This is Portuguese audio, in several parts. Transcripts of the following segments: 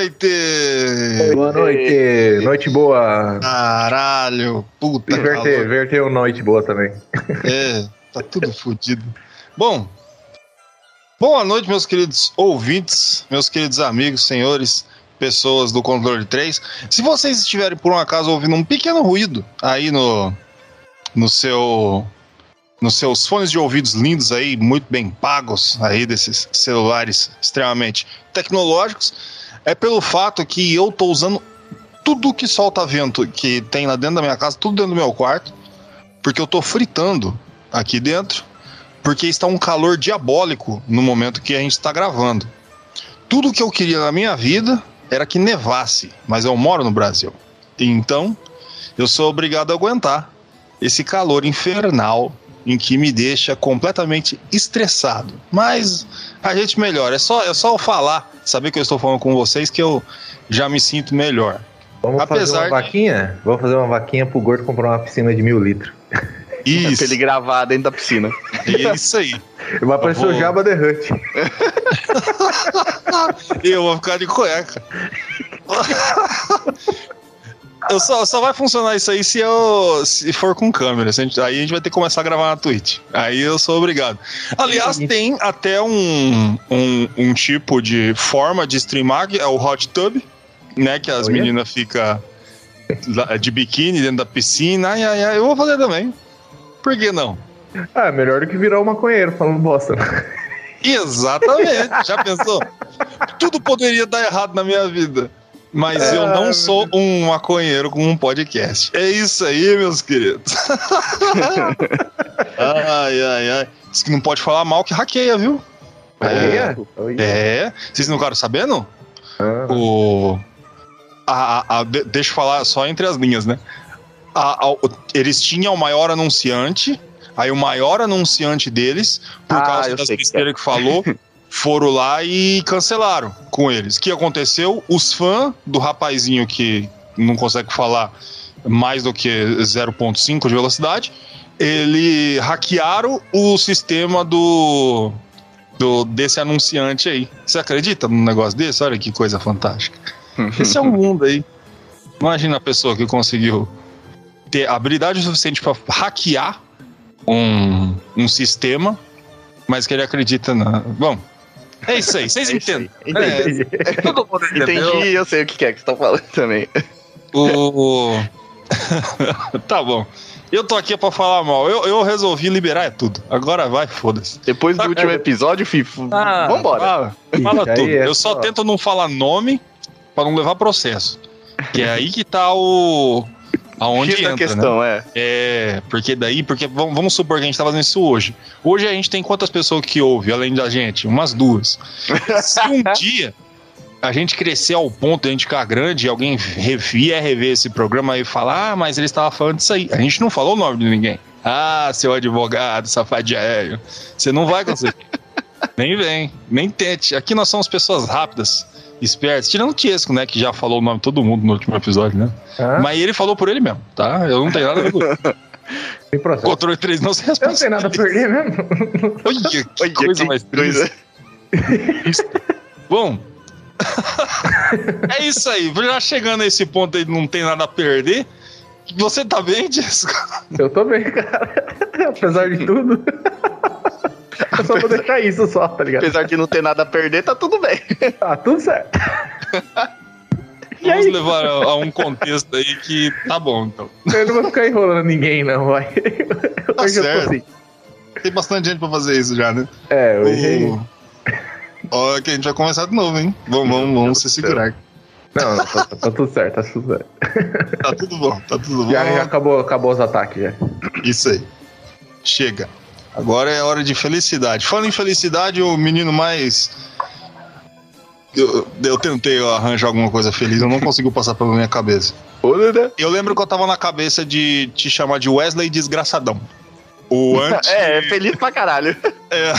Noite! Boa noite! Noite boa! Caralho! Puta Inverter, calor. inverter noite boa também. É, tá tudo fodido. Bom, boa noite, meus queridos ouvintes, meus queridos amigos, senhores, pessoas do Controle 3. Se vocês estiverem, por um acaso, ouvindo um pequeno ruído aí no, no seu. Nos seus fones de ouvidos lindos aí, muito bem pagos aí desses celulares extremamente tecnológicos, é pelo fato que eu tô usando tudo que solta vento que tem lá dentro da minha casa, tudo dentro do meu quarto, porque eu tô fritando aqui dentro, porque está um calor diabólico no momento que a gente está gravando. Tudo que eu queria na minha vida era que nevasse, mas eu moro no Brasil. Então, eu sou obrigado a aguentar esse calor infernal em que me deixa completamente estressado. Mas a gente melhora. É só, é só eu falar, saber que eu estou falando com vocês que eu já me sinto melhor. Vamos fazer Apesar uma de- vaquinha? Vamos fazer uma vaquinha pro gordo comprar uma piscina de mil litros. Isso, Pra ele gravar dentro da piscina. é isso aí. Vai aparecer vou- o Jabba the Hutt. Eu vou ficar de cueca. Eu só, só vai funcionar isso aí se eu se for com câmera. A gente- aí a gente vai ter que começar a gravar na Twitch. Aí eu sou obrigado. Aliás, tem até um, um, um tipo de forma de streamar, que é o hot tub, né? Que as meninas ficam lá de biquíni dentro da piscina. Ai, ai, ai, eu vou fazer também. Por que não? Ah, melhor do que virar um maconheiro falando bosta. Exatamente. Já pensou? Tudo poderia dar errado na minha vida. Mas eu não sou um maconheiro com um podcast. É isso aí, meus queridos. ai, ai, ai. Diz que não pode falar mal que hackeia, viu? Olha, olha. É. Vocês não ficaram sabendo? Ah, O. A, a- a- de- deixa eu falar só entre as linhas, né? A- a- o- eles tinham o maior anunciante, aí o maior anunciante deles, por Ah, causa das sei que besteiras que falou, foram lá e cancelaram com eles. O que aconteceu? Os fãs do rapazinho que não consegue falar mais do que 0.5 de velocidade, ele hackearam o sistema do, do desse anunciante aí. Você acredita num negócio desse? Olha que coisa fantástica. Esse é um mundo aí. Imagina a pessoa que conseguiu ter habilidade suficiente para hackear um, um sistema, mas que ele acredita na. Bom, é isso aí, vocês É entendem. aí. Entendi. É, todo mundo entendeu. Entendi, eu sei o que é que você tá falando também. O... tá bom. Eu tô aqui pra falar mal. Eu, eu resolvi liberar é tudo. Agora vai, foda-se. Depois do Tá, último é. episódio, Fifo, Ah, vambora. Fala, fala tudo. é eu só só- tento não falar nome pra não levar processo. Que é aí que tá o. Aonde X entra, né? questão, é. É, porque daí, porque vamos, vamos supor que a gente tá fazendo isso hoje. Hoje a gente tem quantas pessoas que ouvem, além da gente? Umas duas. Se um dia a gente crescer ao ponto de a gente ficar grande e alguém vier rever esse programa e falar, ah, mas ele estava falando disso aí. A gente não falou o nome de ninguém. Ah, seu advogado, safadinho. Você não vai conseguir. nem vem, nem tente. Aqui nós somos pessoas rápidas, espertas. Tirando o Tiesco, né, que já falou o nome de todo mundo no último episódio, né? ah, Mas ele falou por ele mesmo, tá? Eu não tenho nada a ver com isso. Controle 3 não se Eu não responde. tenho nada a perder mesmo. Olha, que Olha, coisa que mais coisa. triste. Bom. é isso aí. Já chegando a esse ponto aí, não tem nada a perder. Você tá bem, Jessica? Eu tô bem, cara. Apesar de tudo. Eu só vou deixar isso só, tá ligado? Apesar de não ter nada a perder, tá tudo bem. Tá tudo certo. Vamos aí? levar a, a um contexto aí que tá bom, então. Eu não vou ficar enrolando ninguém, não, vai. Tá Hoje eu tô certo. assim. Tem bastante gente pra fazer isso já, né? É, hoje. O- Ó, que a gente vai começar de novo, hein? Vamos, vamos, vamos se segurar. Não, tá, tá- tá tudo certo, tá tudo certo. Tá tudo bom, tá tudo bom. Já, já acabou, acabou os ataques já. Isso aí. Chega. Agora é hora de felicidade. Falando em felicidade, o menino mais Eu, eu tentei arranjar alguma coisa feliz, eu não consigo passar pela minha cabeça. Né? Eu lembro que eu tava na cabeça de te chamar de Wesley Desgraçadão. O antes. É, é feliz pra caralho. É,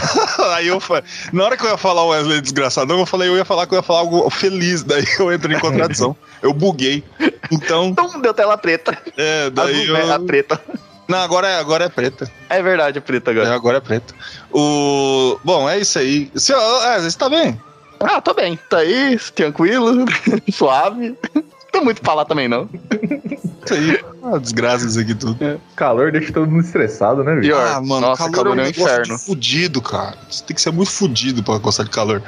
aí eu falei, na hora que eu ia falar Wesley Desgraçadão, eu falei, eu ia falar que eu ia falar algo feliz, daí eu entrei em contradição. Eu buguei. Então, Então deu tela preta. é, daí Azul, né? A eu. preta. Não, agora é, agora é preta. É verdade, é preta É, agora. agora é preta. O. Bom, é isso aí. Você, é, você tá bem? Ah, tô bem. Tá aí, tranquilo, suave. Não tem muito pra falar também, não. Isso aí. Ah, desgraça isso aqui tudo. Calor deixa todo mundo estressado, né, bicho? Ah, mano, Nossa, calor, calor é um é inferno. fudido, cara. Você tem que ser muito fudido pra gostar de calor.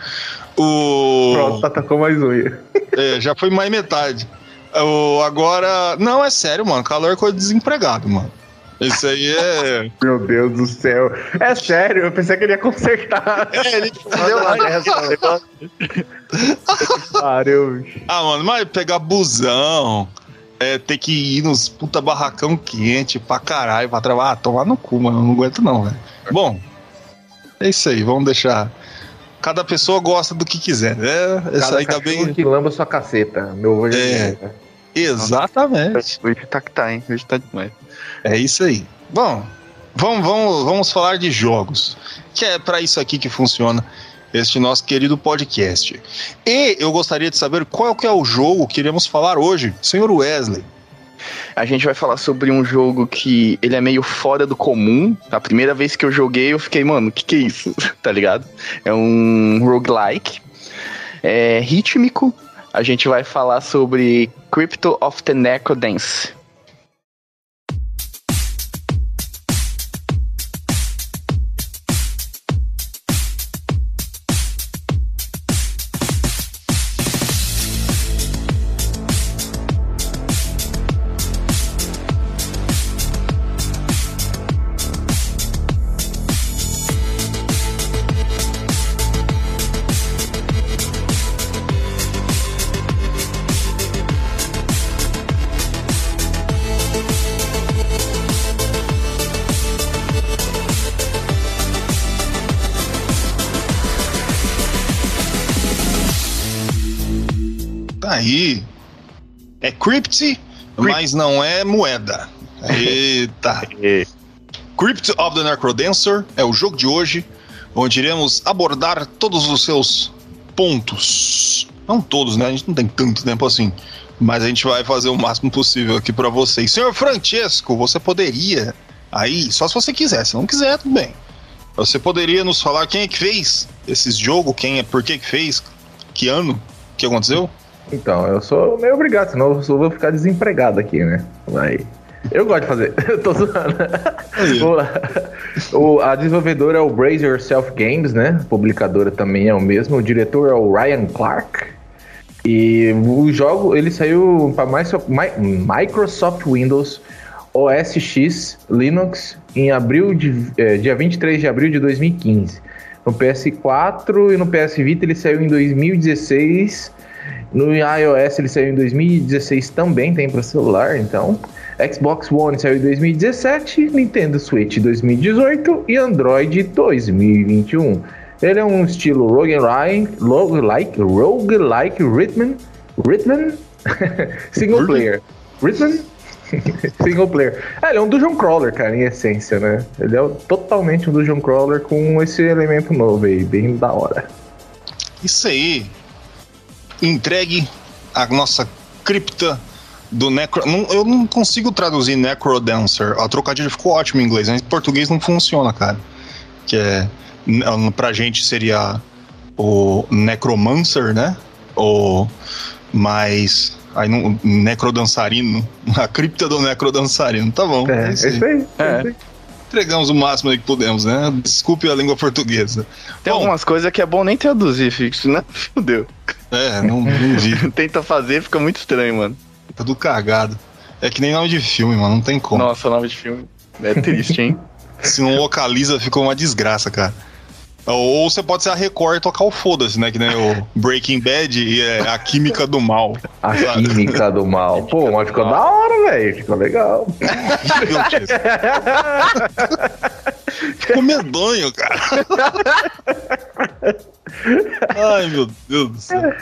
O. Pronto, atacou mais um aí. É, já foi mais metade. O, agora. Não, é sério, mano. Calor é coisa de desempregado, mano. Isso aí é. Meu Deus do céu. É sério, eu pensei que ele ia consertar. É, ele Deu lá nessa, negócio. Pariu, bicho. Ah, mano, mas pegar busão, é, ter que ir nos puta barracão quente pra caralho, pra trabalhar. Ah, tomar no cu, mano. Eu não aguento não, velho. Bom, é isso aí. Vamos deixar. Cada pessoa gosta do que quiser, né? Essa Cada aí tá bem. que lamba sua caceta. Meu avô já É. dizia. Exatamente. Hoje tá que tá, hein? Hoje tá demais. É isso aí. Bom, vamos, vamos, vamos falar de jogos. Que é pra isso aqui que funciona este nosso querido podcast. E eu gostaria de saber qual que é o jogo que iremos falar hoje, senhor Wesley. A gente vai falar sobre um jogo que ele é meio fora do comum. A primeira vez que eu joguei, eu fiquei, mano, o que, que é isso? tá ligado? É um roguelike. É rítmico. A gente vai falar sobre Crypto of the Necrodance. Crypt, mas não é moeda. Eita. Crypt of the Necrodancer é o jogo de hoje, onde iremos abordar todos os seus pontos. Não todos, né? A gente não tem tanto tempo assim. Mas a gente vai fazer o máximo possível aqui pra vocês. Senhor Francesco, você poderia aí, só se você quiser, se não quiser, tudo bem. Você poderia nos falar quem é que fez esses jogos, quem é, por que que fez, que ano, o que aconteceu? Então, eu sou meio obrigado, senão eu só vou ficar desempregado aqui, né? Vai. Eu gosto de fazer. Eu tô zoando. Vamos lá. O, a desenvolvedora é o Brace Yourself Games, né? A publicadora também é o mesmo. O diretor é o Ryan Clark. E o jogo, ele saiu para Microsoft Windows, OS X, Linux, em abril de, é, dia 23 de abril de 2015. No PS4 e no PS Vita ele saiu em 2016. No iOS ele saiu em 2016 também, tem para celular, então. Xbox One saiu em 2017, Nintendo Switch 2018 e Android 2021. Ele é um estilo roguelike, roguelike, roguelike rhythm, rhythm single player. Rhythm single player. É, ele é um dungeon crawler, cara, em essência, né? Ele é totalmente um dungeon crawler com esse elemento novo aí, bem da hora. Isso aí. Entregue a nossa cripta do Necro. Não, eu não consigo traduzir Necrodancer. A trocadilho ficou ótimo em inglês, mas em português não funciona, cara. Que é. Pra gente seria o Necromancer, né? O. Mas. Aí não. Necrodançarino. A cripta do Necrodançarino. Tá bom. É, é é isso aí. isso aí. É. Entregamos o máximo aí que pudemos, né? Desculpe a língua portuguesa. Tem Bom, algumas coisas que é bom nem traduzir, fixo, né? Fudeu. É, não, não vi. Tenta fazer, fica muito estranho, mano. Tá tudo cagado. É que nem nome de filme, mano. Não tem como. Nossa, nome de filme. É triste, hein? Se não localiza, fica uma desgraça, cara. Ou você pode ser a Record e tocar o foda-se, né? Que nem o Breaking Bad e é a química do mal. A química do mal. Pô, mas ficou da hora, velho. Ficou legal. Ficou medonho, cara. Ai, meu Deus do céu.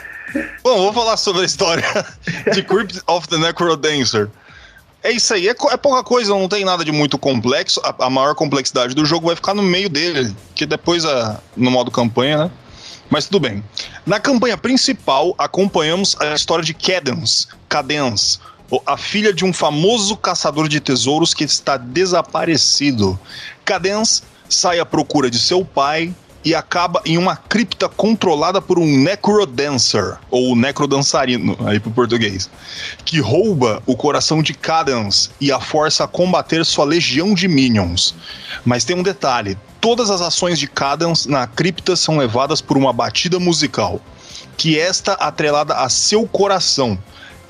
Bom, vou falar sobre a história de Crypt of the Necrodancer. É isso aí, é, é, pouca coisa, não tem nada de muito complexo. A, a, maior complexidade do jogo vai ficar no meio dele, que depois, a, no modo campanha, né? Mas tudo bem. Na campanha principal, acompanhamos a história de Cadence, Cadence, a filha de um famoso caçador de tesouros que está desaparecido. Cadence sai à procura de seu pai e acaba em uma cripta controlada por um necrodancer, ou necrodançarino, aí pro português, que rouba o coração de Cadence e a força a combater sua legião de minions. Mas tem um detalhe: todas as ações de Cadence na cripta são levadas por uma batida musical, que esta atrelada a seu coração,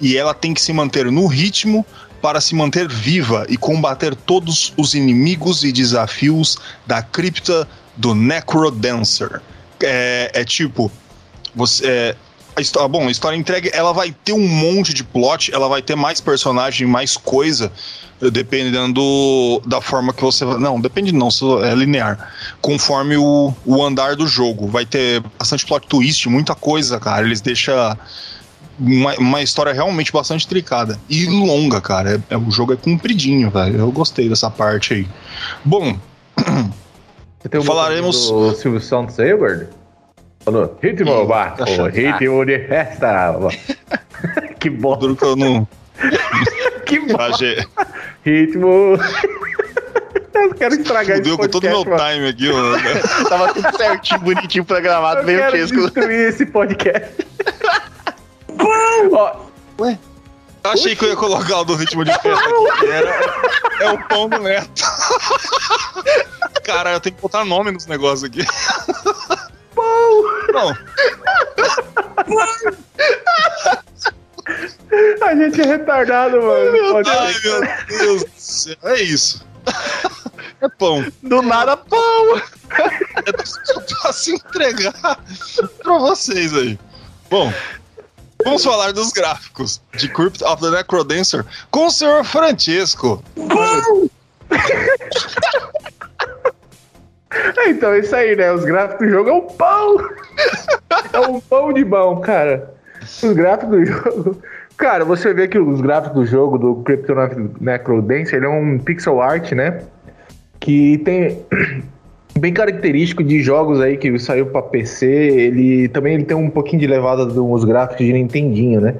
e ela tem que se manter no ritmo para se manter viva e combater todos os inimigos e desafios da cripta do Necrodancer. É, é tipo, você. É, a história, bom, a história entregue, ela vai ter um monte de plot, ela vai ter mais personagem, mais coisa, dependendo da forma que você. Não, depende não, é linear. Conforme o, o andar do jogo. Vai ter bastante plot twist, muita coisa, cara. Eles deixam uma, uma história realmente bastante tricada. E longa, cara. É, é, o jogo é compridinho, velho. Eu gostei dessa parte aí. Bom. Falaremos. O Silvio Santos aí, Gordo? Falou, ritmo, Marco, ritmo de festa. que bom. Duro que eu não. que bom. Ritmo. Eu quero estragar Fudeu com todo o meu mano. time aqui, mano. Tava tudo certinho, bonitinho, programado, meio. Eu destruir esse podcast. Ó, Ué? Achei que eu ia colocar o do ritmo de festa aqui. Era, é o pão do neto. Cara, eu tenho que botar nome nos negócios aqui. Pão! Não. A gente é retardado, mano. Meu Ai, meu Deus do céu. É isso. É pão. Do nada, pão! É pra se entregar pra vocês aí. Bom, Vamos falar dos gráficos de Crypt of the Necrodancer com o senhor Francisco. então, é isso aí, né? Os gráficos do jogo é um pão! É um pão de bom, cara. Os gráficos do jogo. Cara, você vê que os gráficos do jogo do Crypt of the Necrodancer ele é um pixel art, né? Que tem bem característico de jogos aí que saiu para PC. Ele também ele tem um pouquinho de levada dos gráficos de Nintendinho, né?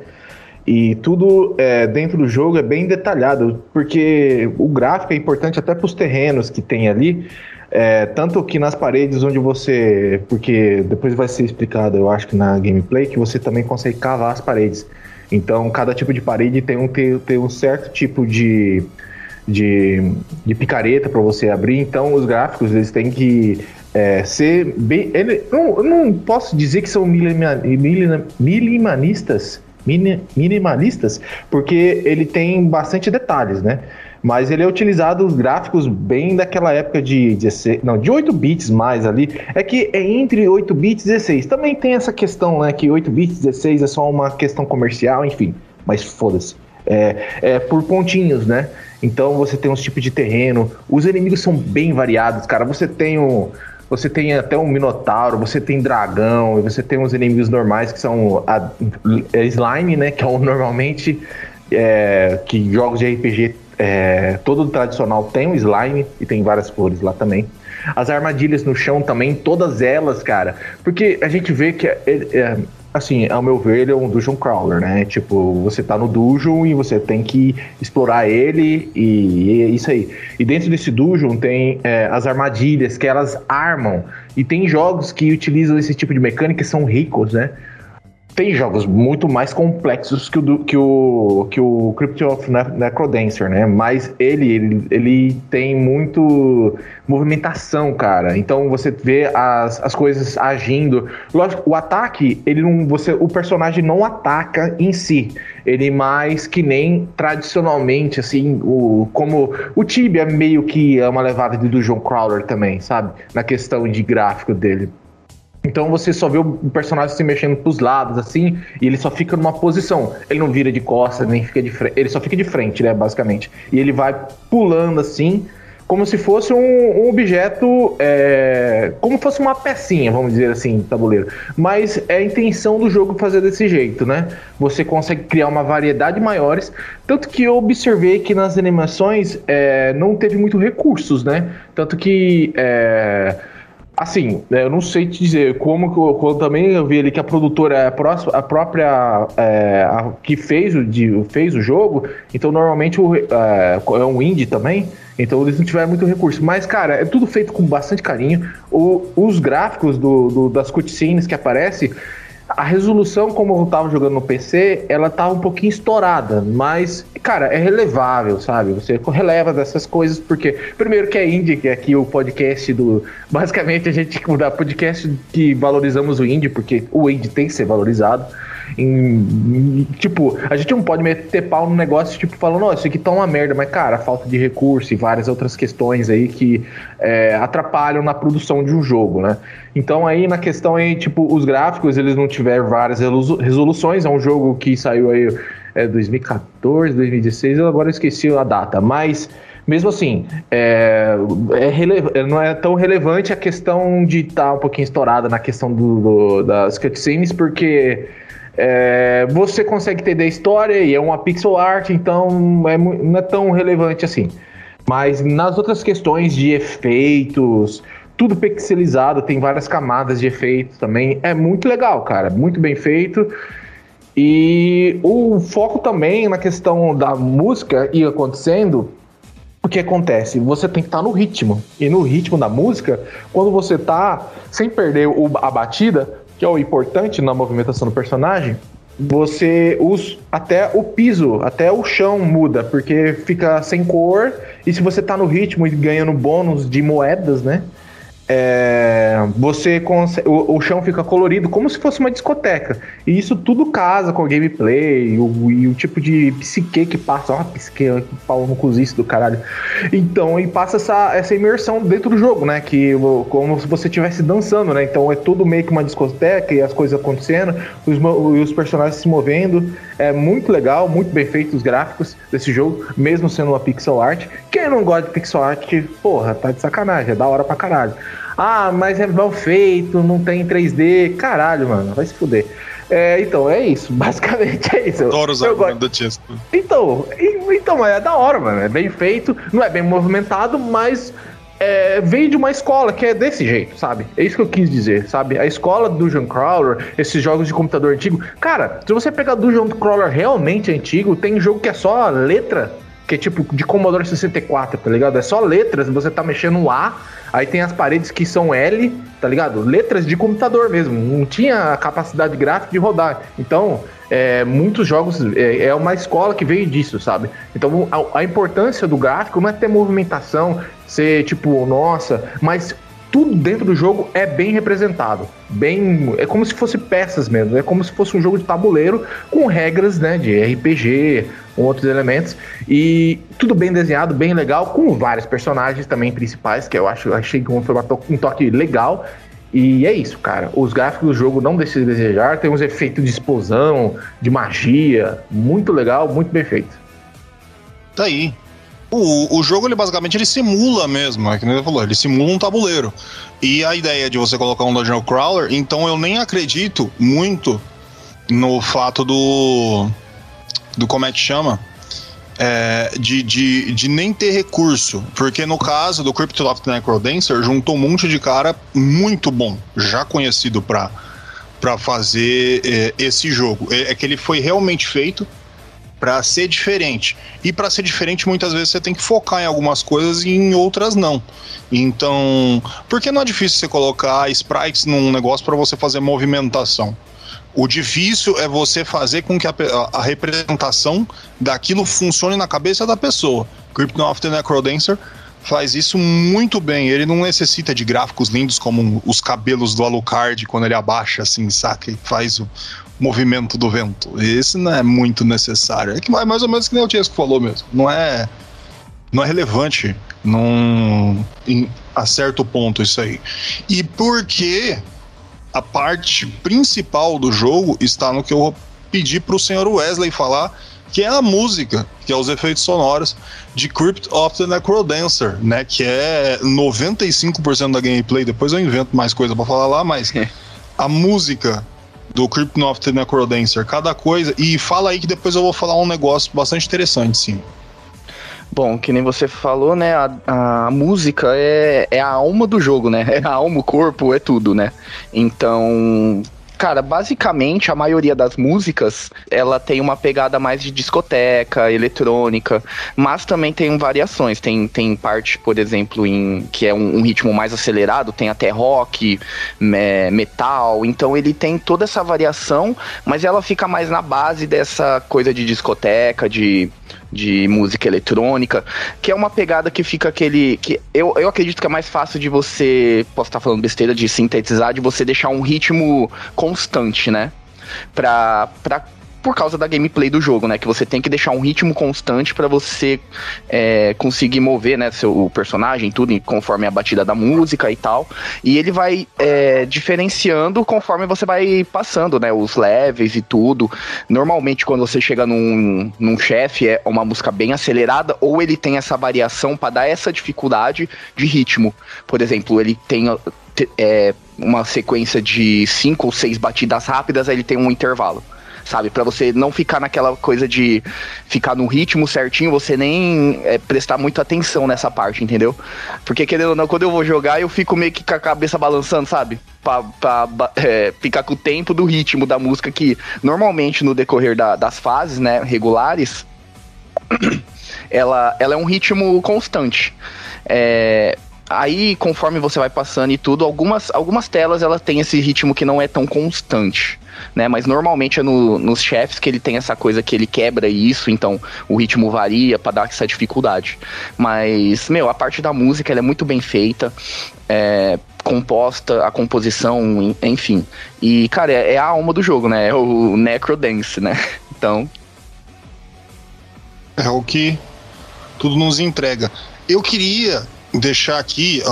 E tudo é, dentro do jogo é bem detalhado, porque o gráfico é importante até para os terrenos que tem ali. É, tanto que nas paredes onde você. Porque depois vai ser explicado, eu acho que na gameplay, que você também consegue cavar as paredes. Então, cada tipo de parede tem um, tem, tem um certo tipo de de, de picareta para você abrir. Então, os gráficos eles têm que é, ser bem. Ele, não, não posso dizer que são minimalistas, minimalistas, porque ele tem bastante detalhes, né? Mas ele é utilizado os gráficos bem daquela época de 16, não, de 8 bits mais ali. É que é entre 8 bits e 16. Também tem essa questão, né, que 8 bits e 16 é só uma questão comercial, enfim. Mas foda-se. É, é por pontinhos, né? Então você tem uns tipos de terreno. Os inimigos são bem variados, cara. Você tem um. Você tem até um Minotauro, você tem dragão, e você tem uns inimigos normais que são a, a é slime, né? Que é um, normalmente é, que jogos de RPG é, todo tradicional tem um slime e tem várias cores lá também. As armadilhas no chão também, todas elas, cara. Porque a gente vê que é, é, assim, ao meu ver, ele é um dungeon crawler, né? Tipo, você tá no dungeon e você tem que explorar ele e, e é isso aí. E dentro desse dungeon tem é, as armadilhas que elas armam. E tem jogos que utilizam esse tipo de mecânica que são ricos, né? Tem jogos muito mais complexos que o, que o, que o Crypt of Necrodancer, né? Mas ele, ele, ele tem muito movimentação, cara. Então você vê as, as coisas agindo. Lógico, o ataque, ele não. Você, o personagem não ataca em si. Ele mais que nem tradicionalmente, assim, o, como o Tibia meio que é uma levada de Dungeon Crawler também, sabe? Na questão de gráfico dele. Então você só vê o personagem se mexendo pros lados, assim, e ele só fica numa posição. Ele não vira de costas, nem fica de frente. Ele só fica de frente, né, basicamente. E ele vai pulando assim, como se fosse um, um objeto, é, como fosse uma pecinha, vamos dizer assim, tabuleiro. Mas é a intenção do jogo fazer desse jeito, né? Você consegue criar uma variedade maiores, tanto que eu observei que nas animações é, não teve muito recursos, né? Tanto que é, Assim, né, eu não sei te dizer como que eu, quando também eu vi ali que a produtora é a, próxima, a própria é, a, que fez o, de, fez o jogo, então normalmente o, é, é um indie também, então eles não tiveram muito recurso. Mas, cara, é tudo feito com bastante carinho. O, os gráficos do, do, das cutscenes que aparecem a resolução, como eu tava jogando no PC, ela tá um pouquinho estourada, mas, cara, é relevável, sabe? Você releva dessas coisas, porque, primeiro que é indie, que é aqui o podcast do. Basicamente, a gente dá podcast que valorizamos o indie, porque o indie tem que ser valorizado. Em, tipo, a gente não pode meter pau no negócio, tipo, falando, ó, isso aqui tá uma merda, mas, cara, falta de recurso e várias outras questões aí que é, atrapalham na produção de um jogo, né? Então aí na questão aí, tipo, os gráficos, eles não tiveram várias resoluções, é um jogo que saiu aí é, 2014, 2016, eu agora esqueci a data, mas mesmo assim, é, é não é tão relevante a questão de estar tá um pouquinho estourada na questão do, do, das cutscenes, porque é, você consegue entender a história e é uma pixel art, então é, não é tão relevante assim. Mas nas outras questões de efeitos, tudo pixelizado, tem várias camadas de efeitos também. É muito legal, cara, muito bem feito. E o foco também na questão da música ir acontecendo. O que acontece? Você tem que estar no ritmo. E no ritmo da música, quando você tá sem perder o, a batida, que é o importante na movimentação do personagem, você usa até o piso, até o chão muda, porque fica sem cor, e se você tá no ritmo e ganhando bônus de moedas, né? É, você o, o, chão fica colorido como se fosse uma discoteca. E isso tudo casa com o gameplay o, e o tipo de psique que passa. Ó, psique, que pau no cozice do caralho. Então, e passa essa, essa imersão dentro do jogo, né? Que como se você estivesse dançando, né? Então é tudo meio que uma discoteca e as coisas acontecendo, os, os personagens se movendo. É muito legal, muito bem feito os gráficos desse jogo, mesmo sendo uma pixel art. Quem não gosta de pixel art, porra, tá de sacanagem, é da hora pra caralho. Ah, mas é mal feito, não tem 3D. Caralho, mano, vai se fuder. É, então, é isso. Basicamente é isso. Adoro os argumentos do Chesco. Então, então, é da hora, mano. É bem feito, não é bem movimentado, mas é, veio de uma escola que é desse jeito, sabe? É isso que eu quis dizer, sabe? A escola do Dungeon Crawler, esses jogos de computador antigo. Cara, se você pegar Dungeon Crawler realmente antigo, tem jogo que é só letra, que é tipo de Commodore 64, tá ligado? É só letras, você tá mexendo no A Aí tem as paredes que são L, tá ligado? Letras de computador mesmo. Não tinha capacidade gráfica de rodar. Então, é, muitos jogos é, é, uma escola que veio disso, sabe? Então, a, a importância do gráfico não é ter movimentação, ser tipo, nossa, mas tudo dentro do jogo é bem representado. Bem, é como se fosse peças mesmo, é como se fosse um jogo de tabuleiro com regras, né, de RPG, com outros elementos e tudo bem desenhado, bem legal, com vários personagens também principais, que eu acho, achei que foi um toque legal. E é isso, cara. Os gráficos do jogo não deixam de desejar, tem uns efeitos de explosão, de magia, muito legal, muito bem feito. Tá aí. O, o jogo, ele basicamente ele simula mesmo, é que ele falou, ele simula um tabuleiro. E a ideia de você colocar um Dungeon Crawler, então eu nem acredito muito no fato do. do como é que chama? É, de, de, de nem ter recurso. Porque no caso do Cryptoloft Necrodancer, juntou um monte de cara muito bom, já conhecido para para fazer é, esse jogo. É, é que ele foi realmente feito para ser diferente. E para ser diferente, muitas vezes você tem que focar em algumas coisas e em outras não. Então, porque não é difícil você colocar sprites num negócio para você fazer movimentação? O difícil é você fazer com que a, a, representação daquilo funcione na cabeça da pessoa. Crypto of the Necrodancer faz isso muito bem. Ele não necessita de gráficos lindos como os cabelos do Alucard quando ele abaixa assim, saca? E faz o, movimento do vento. Esse não é muito necessário. É que é mais ou menos que nem o Tiesco falou mesmo. Não é não é relevante num, em, a certo ponto isso aí. E porque a parte principal do jogo está no que eu pedi para o senhor Wesley falar, que é a música, que é os efeitos sonoros de Crypt of the Necrodancer, né? Que é 95% da gameplay. Depois eu invento mais coisa para falar lá, mas a música do Crypt of the Necrodancer, cada coisa. E fala aí que depois eu vou falar um negócio bastante interessante, sim. Bom, que nem você falou, né? A, a música é, é a alma do jogo, né? É a alma, o corpo, é tudo, né? Então, Cara, basicamente a maioria das músicas ela tem uma pegada mais de discoteca, eletrônica, mas também tem variações. Tem, tem parte, por exemplo, em que é um, um ritmo mais acelerado, tem até rock, me, metal. Então ele tem toda essa variação, mas ela fica mais na base dessa coisa de discoteca, de de música eletrônica, que é uma pegada que fica aquele. que eu, eu acredito que é mais fácil de você. Posso estar falando besteira, de sintetizar, de você deixar um ritmo constante, né? Pra, pra por causa da gameplay do jogo, né? Que você tem que deixar um ritmo constante para você é, conseguir mover, né? Seu personagem, tudo conforme a batida da música e tal. E ele vai é, diferenciando conforme você vai passando, né? Os levels e tudo. Normalmente, quando você chega num, num chefe, é uma música bem acelerada, ou ele tem essa variação para dar essa dificuldade de ritmo. Por exemplo, ele tem. É, uma sequência de cinco ou seis batidas rápidas, aí ele tem um intervalo sabe? Para você não ficar naquela coisa de ficar no ritmo certinho, você nem é, prestar muita atenção nessa parte, entendeu? Porque querendo ou não, quando eu vou jogar, eu fico meio que com a cabeça balançando, sabe? Pra, pra é, ficar com o tempo do ritmo da música que normalmente no decorrer da, das fases, né, regulares, ela, ela é um ritmo constante. É, aí, conforme você vai passando e tudo, algumas, algumas telas ela tem esse ritmo que não é tão constante né? Mas normalmente é no, nos chefes que ele tem essa coisa que ele quebra isso, então o ritmo varia para dar essa dificuldade. Mas, meu, a parte da música ela é muito bem feita. É, composta, a composição, enfim. E, cara, é, é, a alma do jogo, né? É o Necrodance, né? Então. É o que tudo nos entrega. Eu queria deixar aqui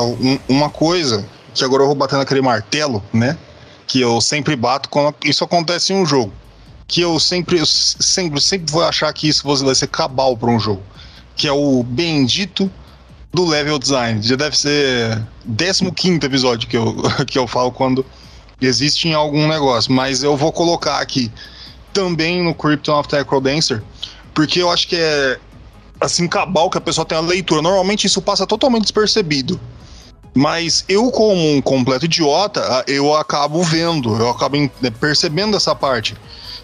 uma coisa que agora eu vou bater naquele martelo, né? que eu sempre bato quando isso acontece em um jogo. Que eu sempre, eu sempre, sempre vou achar que isso vai ser cabal para um jogo. Que é o bendito do level design. Já deve ser 15 episódio que eu, que eu falo quando existe em algum negócio. Mas eu vou colocar aqui também no Krypton of the Necrodancer, porque eu acho que é assim, cabal que a pessoa tem a leitura. Normalmente isso passa totalmente despercebido. Mas eu, como um completo idiota, eu acabo vendo, eu acabo né, percebendo essa parte.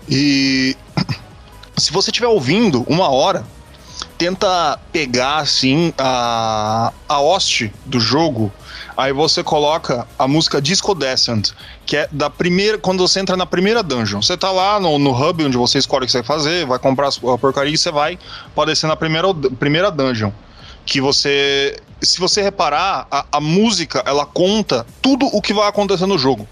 E se você estiver ouvindo uma hora, tenta pegar assim a, a hoste do jogo. Aí você coloca a música Disco Descent, que é da primeira. Quando você entra na primeira dungeon. Você tá lá no, no hub onde você escolhe o que você vai fazer, vai comprar a porcaria e você vai descer na primeira, primeira dungeon. Que você se você reparar, a, a, música ela conta tudo o que vai acontecer no jogo.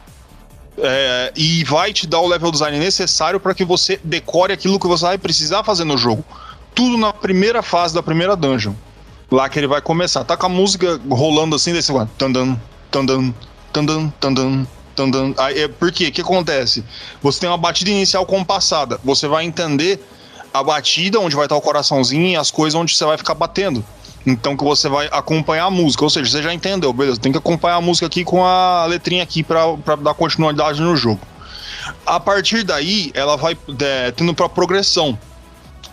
É, e vai te dar o level design necessário para que você decore aquilo que você vai precisar fazer no jogo. Tudo na primeira fase da primeira dungeon. Lá que ele vai começar. Tá com a música rolando assim, desse agora. Tandan, tandan, tandan, tandan, tandan. Aí, é, por quê? O que acontece? Você tem uma batida inicial compassada. Você vai entender a batida, onde vai estar o coraçãozinho e as coisas onde você vai ficar batendo. Então que você vai acompanhar a música, ou seja, você já entendeu, beleza? Tem que acompanhar a música aqui com a letrinha aqui para dar continuidade no jogo. A partir daí, ela vai é, tendo para progressão.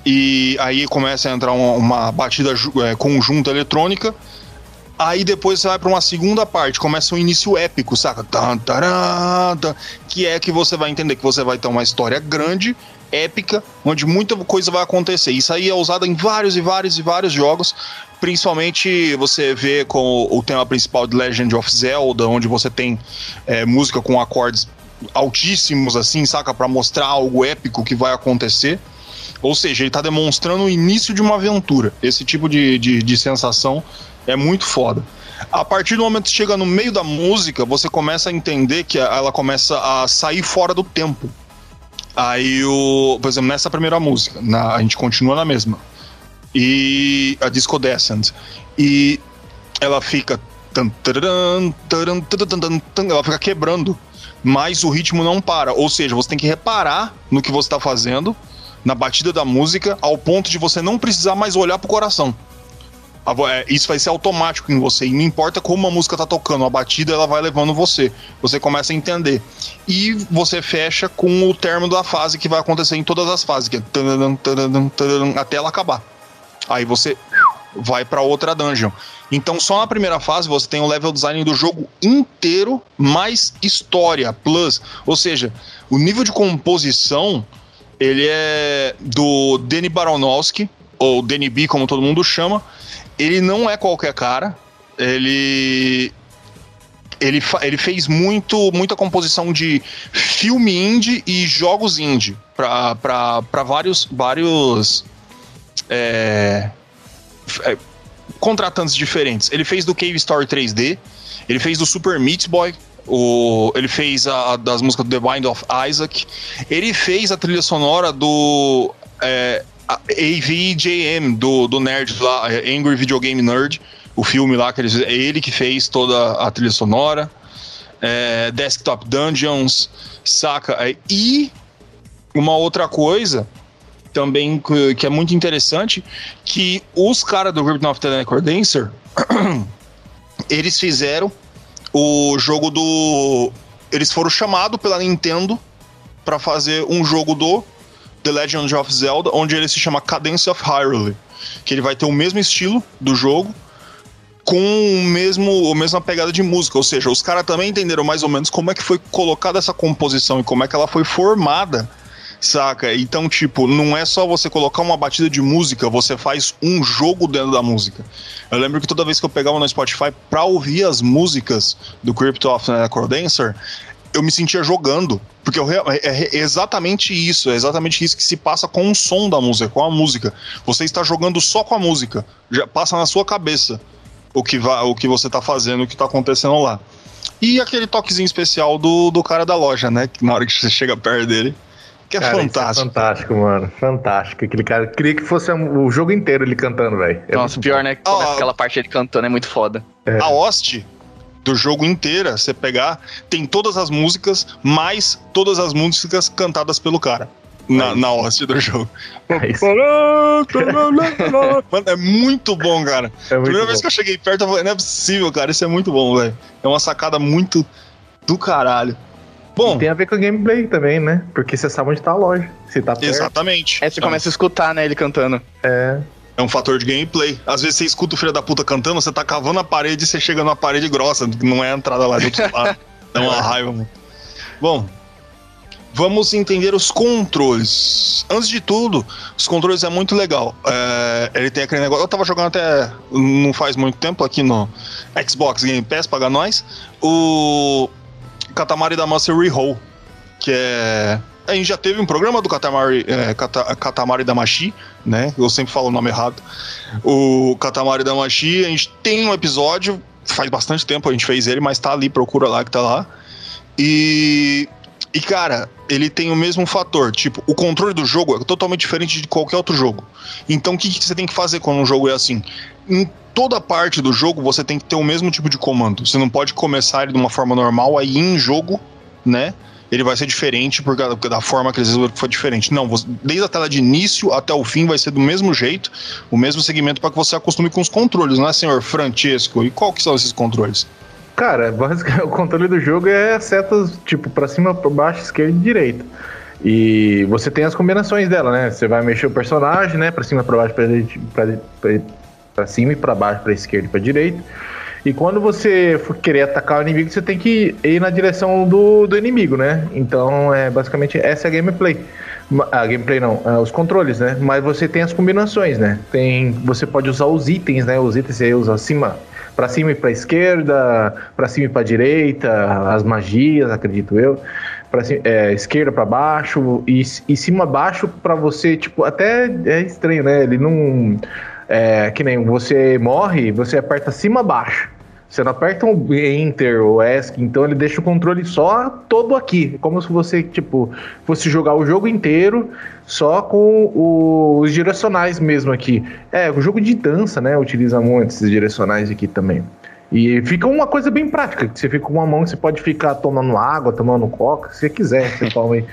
E aí começa a entrar uma, uma batida é, conjunta eletrônica. Aí depois você vai para uma segunda parte, começa um início épico, saca? que é que você vai entender que você vai ter uma história grande épica, onde muita coisa vai acontecer. Isso aí é usado em vários e vários e vários jogos. Principalmente você vê com o tema principal de Legend of Zelda, onde você tem é, música com acordes altíssimos, assim, saca? para mostrar algo épico que vai acontecer. Ou seja, ele está demonstrando o início de uma aventura. Esse tipo de, de, de sensação é muito foda. A partir do momento que chega no meio da música, você começa a entender que ela começa a sair fora do tempo. Aí o. Por exemplo, nessa primeira música, na, a gente continua na mesma. E a Disco Descent. E ela fica. Ela fica quebrando. Mas o ritmo não para. Ou seja, você tem que reparar no que você está fazendo na batida da música ao ponto de você não precisar mais olhar pro coração. É, isso vai ser automático em você. E não importa como a música tá tocando, a batida ela vai levando você. Você começa a entender. E você fecha com o termo da fase que vai acontecer em todas as fases, que é até ela acabar. Aí você vai para outra dungeon. Então, só na primeira fase você tem o level design do jogo inteiro, mais história, plus. Ou seja, o nível de composição ele é do Danny Baronowski, ou Danny B, como todo mundo chama. Ele não é qualquer cara. Ele ele, ele fez muito, muita composição de filme indie e jogos indie para vários, vários é, é, contratantes diferentes. Ele fez do Cave Story 3D, ele fez do Super Meat Boy, o, ele fez a, das músicas do The Bind of Isaac, ele fez a trilha sonora do é, AVJM, do, do Nerd lá, é, Angry Video Game Nerd, o filme lá, que ele, é ele que fez toda a trilha sonora. É, Desktop Dungeons, saca? É, e uma outra coisa também que é muito interessante, que os caras do Crypto of the Necrodancer, eles fizeram o jogo do... Eles foram chamados pela Nintendo para fazer um jogo do The Legend of Zelda, onde ele se chama Cadence of Hyrule, que ele vai ter o mesmo estilo do jogo, com o mesmo, a mesma pegada de música, ou seja, os caras também entenderam mais ou menos como é que foi colocada essa composição e como é que ela foi formada Saca? Então, tipo, não é só você colocar uma batida de música, você faz um jogo dentro da música. Eu lembro que toda vez que eu pegava no Spotify pra ouvir as músicas do Crypto of Necrodancer, eu me sentia jogando. Porque eu, é, é, exatamente isso, é exatamente isso que se passa com o som da música, com a música. Você está jogando só com a música. Já passa na sua cabeça o que, vai, o que você está fazendo, o que está acontecendo lá. E aquele toquezinho especial do, do cara da loja, né? Que na hora que você chega perto dele, que é cara, é fantástico. É fantástico, mano. Fantástico. Aquele cara. Queria que fosse o jogo inteiro ele cantando, velho. É Nossa, pior, né? Oh, aquela parte ele cantando é muito foda. É. A host do jogo inteira, você pegar, tem todas as músicas, mais todas as músicas cantadas pelo cara. Na, na host do jogo. É, Mano, é muito bom, cara. É muito Primeira bom. vez que eu cheguei perto, eu falei, não é possível, cara. Isso é muito bom, velho. É uma sacada muito do caralho. Bom, e tem a ver com o gameplay também, né? Porque você sabe onde tá a loja. Se tá perto. Exatamente. É, você começa a escutar, né, ele cantando. É. É um fator de gameplay. Às vezes você escuta o filho da puta cantando, você tá cavando a parede e você chega numa parede grossa, não é a entrada lá do outro lado. Dá uma raiva, mano. Bom, vamos entender os controles. Antes de tudo, os controles é muito legal. É, ele tem aquele negócio. Eu tava jogando até não faz muito tempo aqui no Xbox Game Pass, paga nós. O Katamari Damacy Rehole, que é a gente já teve um programa do Katamari, é, Kata, Katamari Damashi, né? Eu sempre falo o nome errado. O Katamari Damashi, a gente tem um episódio, faz bastante tempo a gente fez ele, mas tá ali, procura lá que tá lá. E e cara, ele tem o mesmo fator, tipo, o controle do jogo é totalmente diferente de qualquer outro jogo. Então o que, que você tem que fazer quando um jogo é assim? Em toda parte do jogo você tem que ter o mesmo tipo de comando. Você não pode começar ele de uma forma normal, aí em jogo, né? Ele vai ser diferente porque da forma que eles resolveram foi diferente. Não, desde a tela de início até o fim vai ser do mesmo jeito, o mesmo segmento para que você acostume com os controles, não é, senhor Francesco? E qual que são esses controles? Cara, basicamente, o controle do jogo é setas, tipo, para cima, para baixo, esquerda e direita. E você tem as combinações dela, né? Você vai mexer o personagem, né? Para cima, para baixo, para cima e para baixo, para esquerda e para direita. E quando você for querer atacar o inimigo, você tem que ir na direção do, do inimigo, né? Então, é basicamente essa é a gameplay. A gameplay não, é, os controles, né? Mas você tem as combinações, né? Tem, você pode usar os itens, né? Os itens você usa acima para cima e para esquerda, para cima e para direita, as magias, acredito eu. Para é, esquerda para baixo e, e cima baixo para você, tipo, até é estranho, né? Ele não é que nem você morre, você aperta cima baixo. Você não aperta um Enter ou ESC, então ele deixa o controle só todo aqui. Como se você, tipo, fosse jogar o jogo inteiro só com os direcionais mesmo aqui. É, o jogo de dança, né, utiliza muito esses direcionais aqui também. E fica uma coisa bem prática, que você fica com uma mão, você pode ficar tomando água, tomando coca, se você quiser, você toma aí.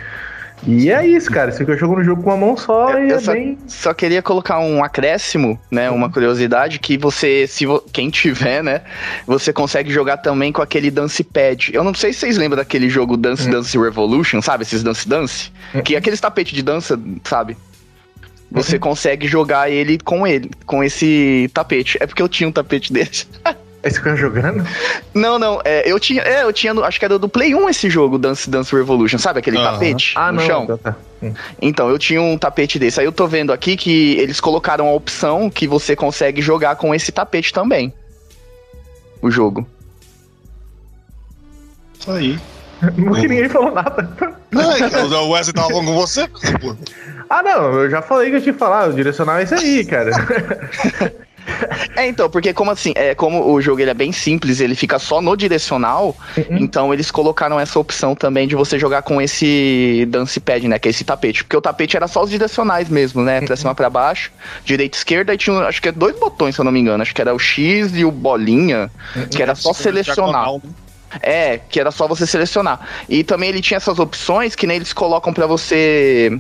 E é isso, cara. Você fica jogando o jogo com uma mão só Eu- e eu é só- bem. Só queria colocar um acréscimo, né? Uma curiosidade que você, se vo- quem tiver, né, você consegue jogar também com aquele Dance Pad. Eu não sei se vocês lembram daquele jogo Dance Dance Revolution, sabe? Esses Dance Dance, que é aqueles tapetes de dança, sabe? Você consegue jogar ele com ele, com esse tapete. É porque eu tinha um tapete desse. Aí você fica jogando? Não, não, é, eu tinha, é, eu tinha, acho que era do Play 1 esse jogo Dance Dance Revolution, sabe aquele tapete Ah, no não. chão? Tá, tá. Então, eu tinha um tapete desse. Aí eu tô vendo aqui que eles colocaram a opção que você consegue jogar com esse tapete também. O jogo. Isso aí. Não que ninguém falou nada. Não, é que o Wesley tava falando com você? Ah, não. Eu já falei que eu tinha que falar. O direcional é isso aí, cara. É, então, porque como assim, é, como o jogo ele é bem simples, ele fica só no direcional, então eles colocaram essa opção também de você jogar com esse dance pad, né, que é esse tapete, porque o tapete era só os direcionais mesmo, né, pra cima pra baixo, direita e esquerda, e tinha, acho que é dois botões, se eu não me engano, acho que era o X e o bolinha, que era só selecionar. Diagonal, né? É, que era só você selecionar. E também ele tinha essas opções que nem eles colocam pra você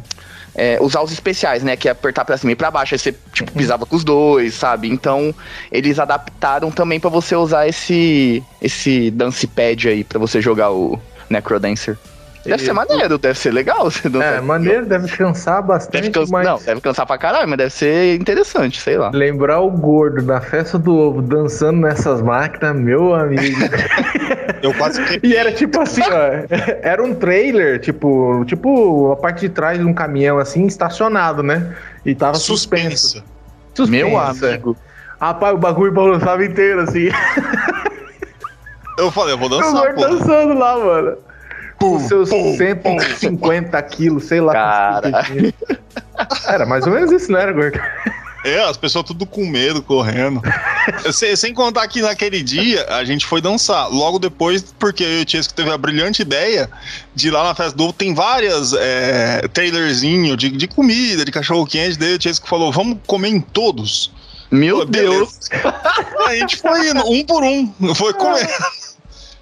é, usar os especiais, né? Que é apertar pra cima e pra baixo. Aí você, tipo, pisava com os dois, sabe? Então, eles adaptaram também pra você usar esse, esse dance pad aí, pra você jogar o Necrodancer. Deve ser maneiro, deve ser legal. Você dançar. É, maneiro, deve cansar bastante, Deve cansa- mas... Não, deve cansar pra caralho, mas deve ser interessante, sei lá. Lembrar o gordo na festa do ovo dançando nessas máquinas, meu amigo. Eu quase que. E era tipo assim, ó. Era um trailer, tipo, tipo a parte de trás de um caminhão assim, estacionado, né? E tava suspenso. Suspenso, Meu é. amigo. Rapaz, o bagulho balançava inteiro, assim. Eu falei, eu vou o dançar, gordo pô. dançando lá, mano. Pum, seus pum, 150 quilos, sei lá. Cara. que tinha. Era mais ou menos isso, não era, gordo? É, as pessoas tudo com medo, correndo. Sei- sem contar que naquele dia a gente foi dançar. Logo depois, porque eu e o Chesco teve a brilhante ideia de ir lá na festa do ovo, tem várias é, trailerzinho de, de comida, de cachorro quente. Daí o Chesco falou: vamos comer em todos. Meu Pô. Deus. A gente foi indo, um por um, foi comer.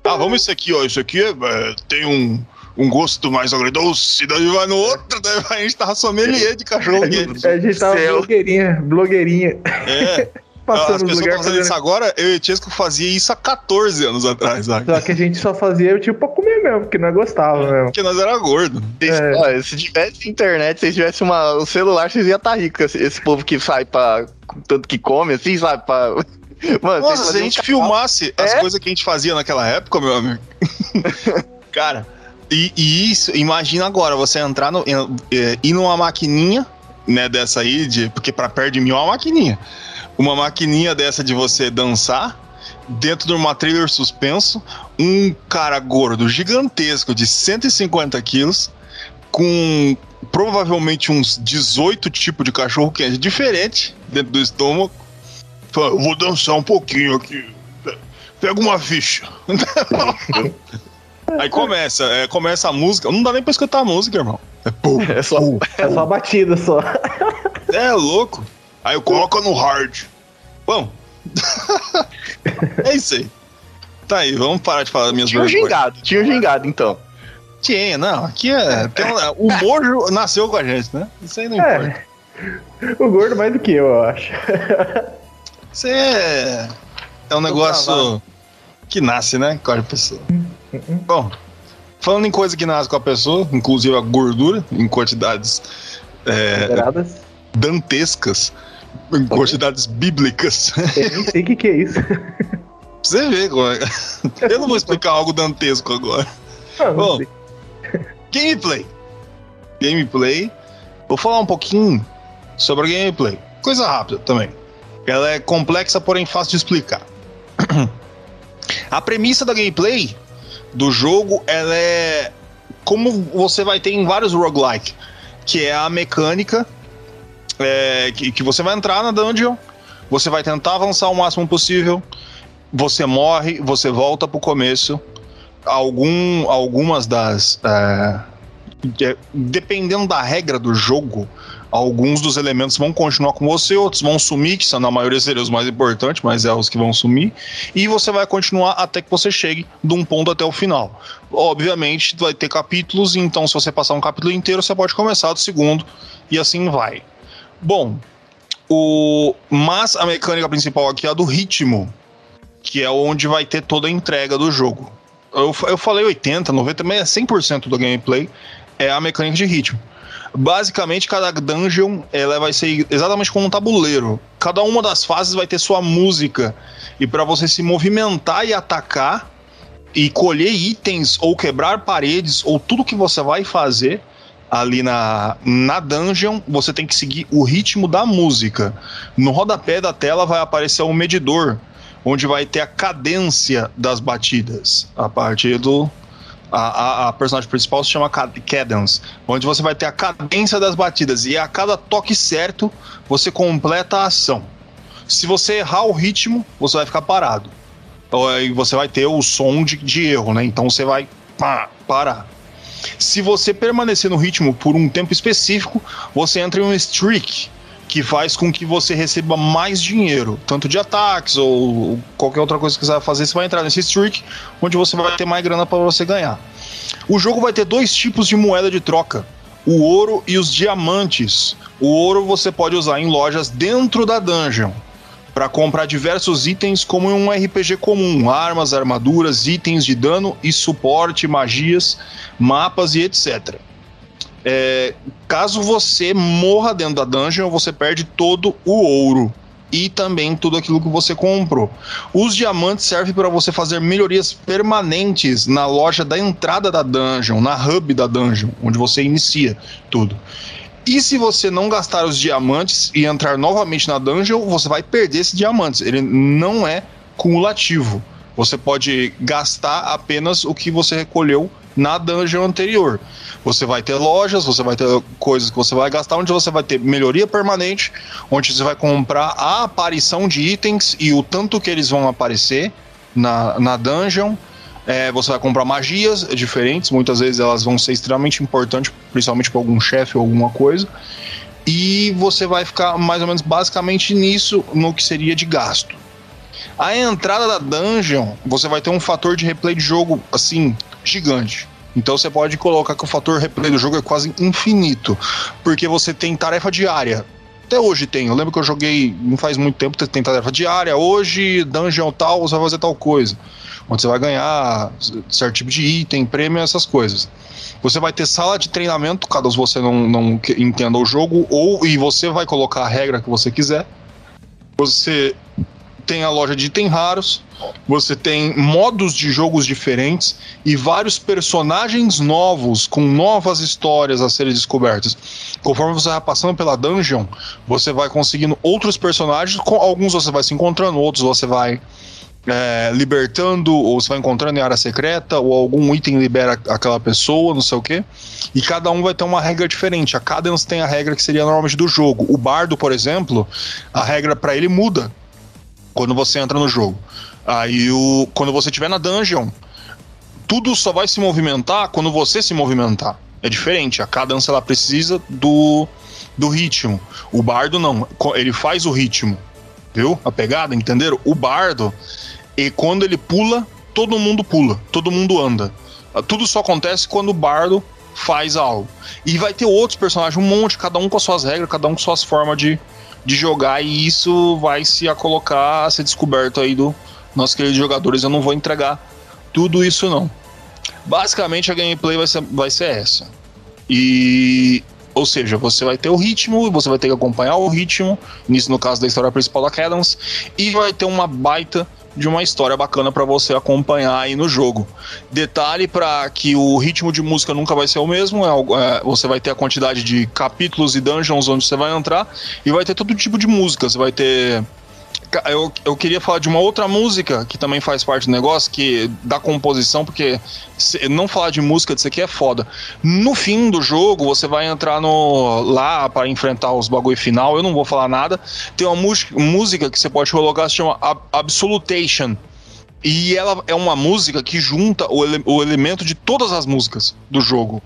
Ah, vamos isso aqui, ó. Isso aqui é, é, tem um, um gosto mais agridoce, daí vai no outro, daí vai- a gente tava sommelier de cachorro quente. A gente tava Céu. blogueirinha, blogueirinha. É. As Passando nos pessoas lugares. estão fazendo isso agora, eu e o Chesco fazia isso há 14 anos atrás, sabe? Só que a gente só fazia tipo pra comer mesmo, porque nós gostava mesmo. Porque nós era gordo. É. Se tivesse internet, se tivesse uma, o celular, vocês iam estar ricos. Esse, esse povo que sai pra. Tanto que come, assim, sabe? Pra... Mano, Nossa, se a gente um filmasse as É? coisas que a gente fazia naquela época, meu amigo. Cara, e, e isso, imagina agora, você entrar no. em- é, ir numa maquininha, né, dessa aí, de, porque pra perto de mim é uma maquininha. Uma maquininha dessa de você dançar. Dentro de uma trailer suspenso, um cara gordo gigantesco de 150 quilos, com provavelmente uns 18 tipos de cachorro quente diferente dentro do estômago. Fala, eu vou dançar um pouquinho aqui. Pega uma ficha. Aí começa, é, começa a música. Não dá nem pra escutar a música, irmão. É, pum, É só. pum. É só batida só. É louco. Aí eu coloco no hard. Bom. é isso aí. Tá aí, vamos parar de falar das minhas Tinha um gingado, tinha um gingado, então. Tinha, não. Aqui é. tem um- o humor nasceu com a gente, né? Isso aí não importa. É. O gordo mais do que eu, eu acho. Isso é. É um negócio que nasce, né? Com a pessoa. Bom, falando em coisa que nasce com a pessoa, inclusive a gordura, em quantidades é, dantescas, em quantidades bíblicas. Eu nem sei o que, que é isso. Pra você ver como é. Eu não vou explicar algo dantesco agora. Ah, não Bom. Gameplay. Gameplay. Vou falar um pouquinho sobre a gameplay. Coisa rápida também. Ela é complexa, porém fácil de explicar. A premissa da gameplay do jogo, ela é como você vai ter em vários roguelike, que é a mecânica é, que, que você vai entrar na dungeon, você vai tentar avançar o máximo possível, você morre, você volta pro começo, algum, algumas das. é, de- dependendo da regra do jogo, Alguns dos elementos vão continuar com você, outros vão sumir, que são na maioria seriam os mais importantes, mas é os que vão sumir. E você vai continuar até que você chegue de um ponto até o final. Obviamente, vai ter capítulos, então se você passar um capítulo inteiro, você pode começar do segundo, e assim vai. Bom, o, mas a mecânica principal aqui é a do ritmo, que é onde vai ter toda a entrega do jogo. Eu, eu falei 80, 90, mas é 100% do gameplay é a mecânica de ritmo. Basicamente, cada dungeon ela vai ser exatamente como um tabuleiro. Cada uma das fases vai ter sua música. E para você se movimentar e atacar, e colher itens, ou quebrar paredes, ou tudo que você vai fazer ali na, na dungeon, você tem que seguir o ritmo da música. No rodapé da tela vai aparecer um medidor, onde vai ter a cadência das batidas. A partir do, a, a, a, personagem principal se chama Cadence, onde você vai ter a cadência das batidas e a cada toque certo você completa a ação. Se você errar o ritmo, você vai ficar parado. E você vai ter o som de, de erro, né? Então você vai pá, parar. Se você permanecer no ritmo por um tempo específico, você entra em um streak, que faz com que você receba mais dinheiro, tanto de ataques ou qualquer outra coisa que você vai fazer, você vai entrar nesse streak, onde você vai ter mais grana para você ganhar. O jogo vai ter dois tipos de moeda de troca: o ouro e os diamantes. O ouro você pode usar em lojas dentro da dungeon para comprar diversos itens como em um RPG comum, armas, armaduras, itens de dano e suporte, magias, mapas e etc. É, caso você morra dentro da dungeon, você perde todo o ouro e também tudo aquilo que você comprou. Os diamantes servem para você fazer melhorias permanentes na loja da entrada da dungeon, na hub da dungeon, onde você inicia tudo. E se você não gastar os diamantes e entrar novamente na dungeon, você vai perder esses diamantes. Ele não é cumulativo. Você pode gastar apenas o que você recolheu na dungeon anterior. Você vai ter lojas, você vai ter coisas que você vai gastar, onde você vai ter melhoria permanente, onde você vai comprar a aparição de itens e o tanto que eles vão aparecer na, na dungeon. É, você vai comprar magias diferentes, muitas vezes elas vão ser extremamente importantes, principalmente para algum chefe ou alguma coisa. E você vai ficar mais ou menos basicamente nisso, no que seria de gasto. A entrada da dungeon, você vai ter um fator de replay de jogo assim gigante. Então você pode colocar que o fator replay do jogo é quase infinito, porque você tem tarefa diária. Até hoje tem. Eu lembro que eu joguei não faz muito tempo, tem tarefa diária. Hoje, dungeon tal, você vai fazer tal coisa. Onde você vai ganhar certo tipo de item, prêmio, essas coisas. Você vai ter sala de treinamento, caso você não, não entenda o jogo, ou e você vai colocar a regra que você quiser. Você tem a loja de itens raros, você tem modos de jogos diferentes e vários personagens novos com novas histórias a serem descobertas. Conforme você vai passando pela dungeon, você vai conseguindo outros personagens, com alguns você vai se encontrando, outros você vai é, libertando, ou você vai encontrando em área secreta, ou algum item libera aquela pessoa, não sei o que. E cada um vai ter uma regra diferente. A Cadence tem a regra que seria normalmente do jogo. O Bardo, por exemplo, a regra para ele muda quando você entra no jogo. Aí o, quando você estiver na dungeon, tudo só vai se movimentar quando você se movimentar. É diferente, a cadência ela precisa do, do ritmo. O bardo não, ele faz o ritmo. Viu? A pegada, entenderam? O bardo, e quando ele pula, todo mundo pula, todo mundo anda. Tudo só acontece quando o bardo faz algo. E vai ter outros personagens, um monte, cada um com as suas regras, cada um com suas formas de, de jogar e isso vai se a colocar a ser descoberto aí do nossos queridos jogadores. Eu não vou entregar tudo isso não. Basicamente a gameplay vai ser, vai ser essa. E ou seja, você vai ter o ritmo, você vai ter que acompanhar o ritmo, nisso no caso da história principal da Cadence, e vai ter uma baita de uma história bacana para você acompanhar aí no jogo. Detalhe para que o ritmo de música nunca vai ser o mesmo, é, é, você vai ter a quantidade de capítulos e dungeons onde você vai entrar e vai ter todo tipo de música. Você vai ter eu, eu queria falar de uma outra música que também faz parte do negócio, que da composição, porque se, não falar de música disso aqui é foda. No fim do jogo, você vai entrar no lá para enfrentar os bagulho final. Eu não vou falar nada. Tem uma música que você pode colocar, se chama Ab Absolutation. E ela é uma música que junta o, ele, o elemento de todas as músicas do jogo.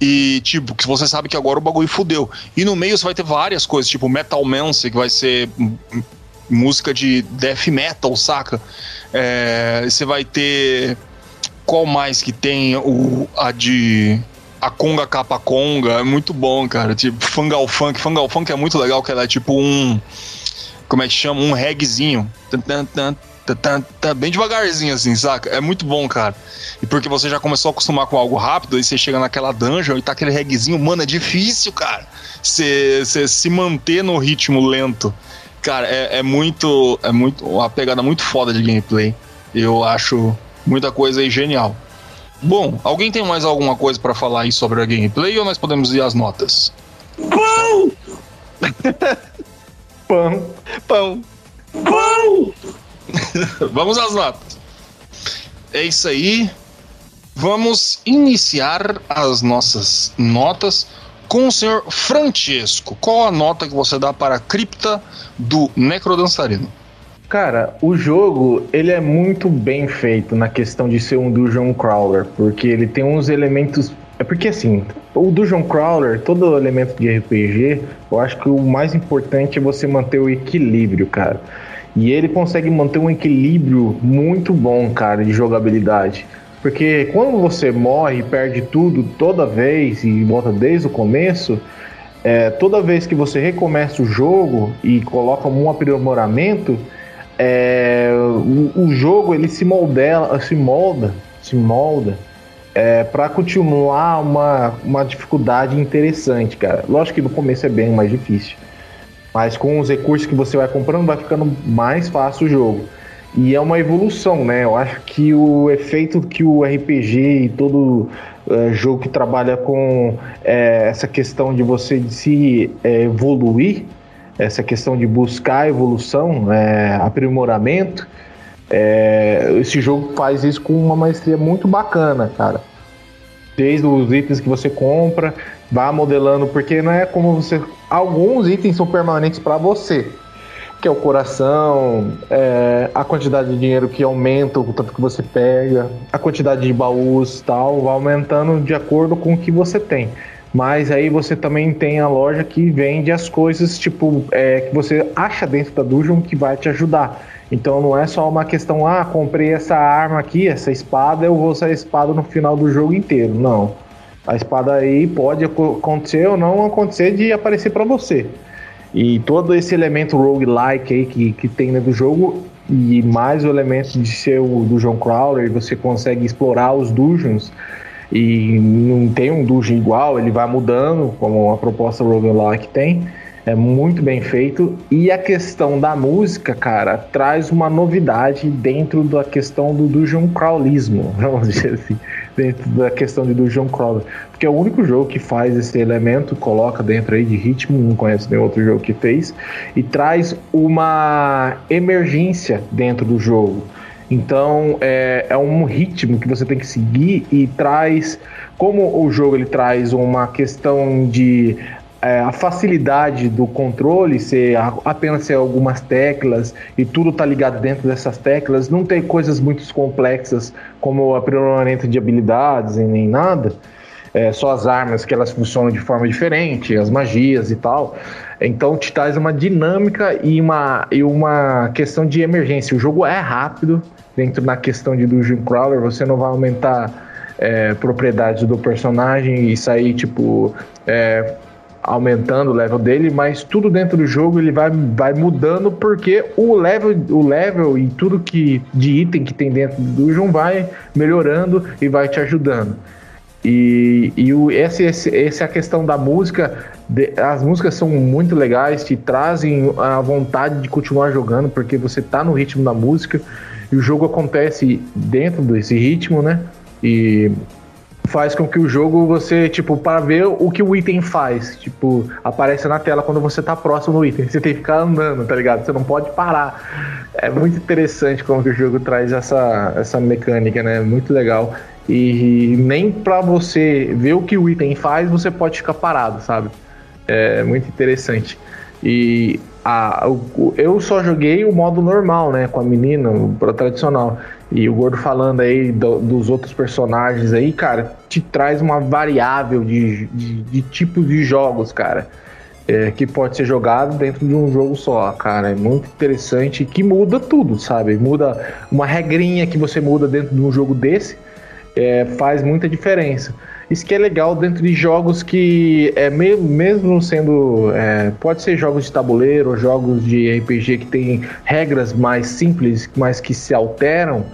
E, tipo, que você sabe que agora o bagulho fudeu. E no meio você vai ter várias coisas, tipo Metal Mancer, que vai ser música de death metal, saca? É, você vai ter. Qual mais que tem? O, a de. A Conga Capa Conga. É muito bom, cara. Tipo, Fungal Funk. Fungal Funk é muito legal, que ela é tipo um. Como é que chama? Um reggaezinho. Bem devagarzinho, assim, saca? É muito bom, cara. E porque você já começou a acostumar com algo rápido, aí você chega naquela dungeon e tá aquele reggaezinho, mano, é difícil, cara. Você se manter no ritmo lento. Cara, é, é, muito. É muito. Uma pegada muito foda de gameplay. Eu acho muita coisa aí genial. Bom, alguém tem mais alguma coisa para falar aí sobre a gameplay ou nós podemos ir às notas? Pão! Pão! Pão! Pão! Vamos às notas. É isso aí. Vamos iniciar as nossas notas com o senhor Francesco. Qual a nota que você dá para a cripta do Necrodançarino? Cara, o jogo ele é muito bem feito na questão de ser um dungeon crawler, porque ele tem uns elementos. É porque assim, o dungeon crawler, todo elemento de RPG, eu acho que o mais importante é você manter o equilíbrio, cara. E ele consegue manter um equilíbrio muito bom, cara, de jogabilidade. Porque quando você morre e perde tudo toda vez e volta desde o começo, é, toda vez que você recomeça o jogo e coloca um aprimoramento, é, o, o, jogo ele se moldela, se molda, se molda é, para continuar uma, uma dificuldade interessante, cara. Lógico que no começo é bem mais difícil, mas com os recursos que você vai comprando vai ficando mais fácil o jogo. E é uma evolução, né? Eu acho que o efeito que o RPG e todo uh, jogo que trabalha com é, essa questão de você se é, evoluir, essa questão de buscar evolução, é, aprimoramento, esse jogo faz isso com uma maestria muito bacana, cara. Desde os itens que você compra, vá modelando, porque não é como você. Alguns itens são permanentes para você que é o coração, é, a quantidade de dinheiro que aumenta o tanto que você pega, a quantidade de baús tal, vai aumentando de acordo com o que você tem. Mas aí você também tem a loja que vende as coisas, tipo, é, que você acha dentro da dungeon que vai te ajudar. Então não é só uma questão, ah, comprei essa arma aqui, essa espada, eu vou usar a espada no final do jogo inteiro. Não. A espada aí pode acontecer ou não acontecer de aparecer para você. E todo esse elemento roguelike aí que, que tem dentro do jogo, e mais o elemento de ser o Dungeon Crawler, você consegue explorar os dungeons, e não tem um dungeon igual, ele vai mudando, como a proposta roguelike tem. É muito bem feito. E a questão da música, cara, traz uma novidade dentro da questão do dungeon crawlismo, vamos dizer assim dentro da questão de Dungeon Crawler. Porque é o único jogo que faz esse elemento, coloca dentro aí de ritmo, não conheço nenhum outro jogo que fez, e traz uma emergência dentro do jogo. Então é, é um ritmo que você tem que seguir e traz, como o jogo ele traz uma questão de é, a facilidade do controle ser apenas ser algumas teclas e tudo tá ligado dentro dessas teclas, não tem coisas muito complexas como aprimoramento de habilidades e nem nada. É, só as armas que elas funcionam de forma diferente, as magias e tal. Então te traz uma dinâmica e uma, e uma questão de emergência. O jogo é rápido dentro da questão de Dungeon Crawler, você não vai aumentar é, propriedades do personagem e sair tipo é, aumentando o level dele, mas tudo dentro do jogo ele vai, vai mudando porque o level, o level e tudo que de item que tem dentro do dungeon vai melhorando e vai te ajudando. E, e o, essa, essa é a questão da música. De, as músicas são muito legais, te trazem a vontade de continuar jogando, porque você tá no ritmo da música e o jogo acontece dentro desse ritmo, né? E faz com que o jogo você, tipo, para ver o que o item faz, tipo, aparece na tela quando você tá próximo do item. Você tem que ficar andando, tá ligado? Você não pode parar. É muito interessante como que o jogo traz essa, essa mecânica, né? Muito legal. E nem para você ver o que o item faz, você pode ficar parado, sabe? É muito interessante. E a, o, eu só joguei o modo normal, né? Com a menina, o tradicional. E o Gordo falando aí do, dos outros personagens aí, cara, te traz uma variável de, de, de tipos de jogos, cara. É, que pode ser jogado dentro de um jogo só, cara. É muito interessante que muda tudo, sabe? Muda uma regrinha que você muda dentro de um jogo desse, é, faz muita diferença. Isso que é legal dentro de jogos que, é, mesmo sendo. É, pode ser jogos de tabuleiro, jogos de RPG que tem regras mais simples, mas que se alteram.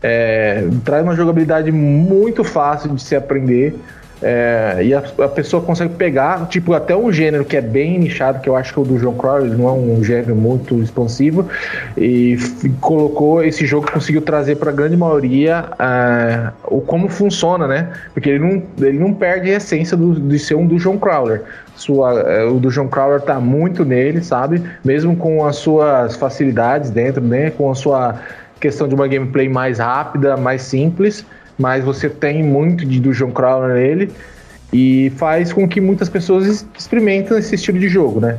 É, traz uma jogabilidade muito fácil de se aprender. É, e a, a, pessoa consegue pegar, tipo, até um gênero que é bem nichado, que eu acho que o do John Crowley não é um gênero muito expansivo, e colocou esse jogo, conseguiu trazer para a grande maioria uh, o como funciona, né? Porque ele não, ele não perde a essência do, de ser um do John Crowler. Sua, uh, o do John Crowler tá muito nele, sabe? Mesmo com as suas facilidades dentro, né? Com a sua questão de uma gameplay mais rápida, mais simples mas você tem muito de Dungeon Crawler nele e faz com que muitas pessoas experimentem esse estilo de jogo, né?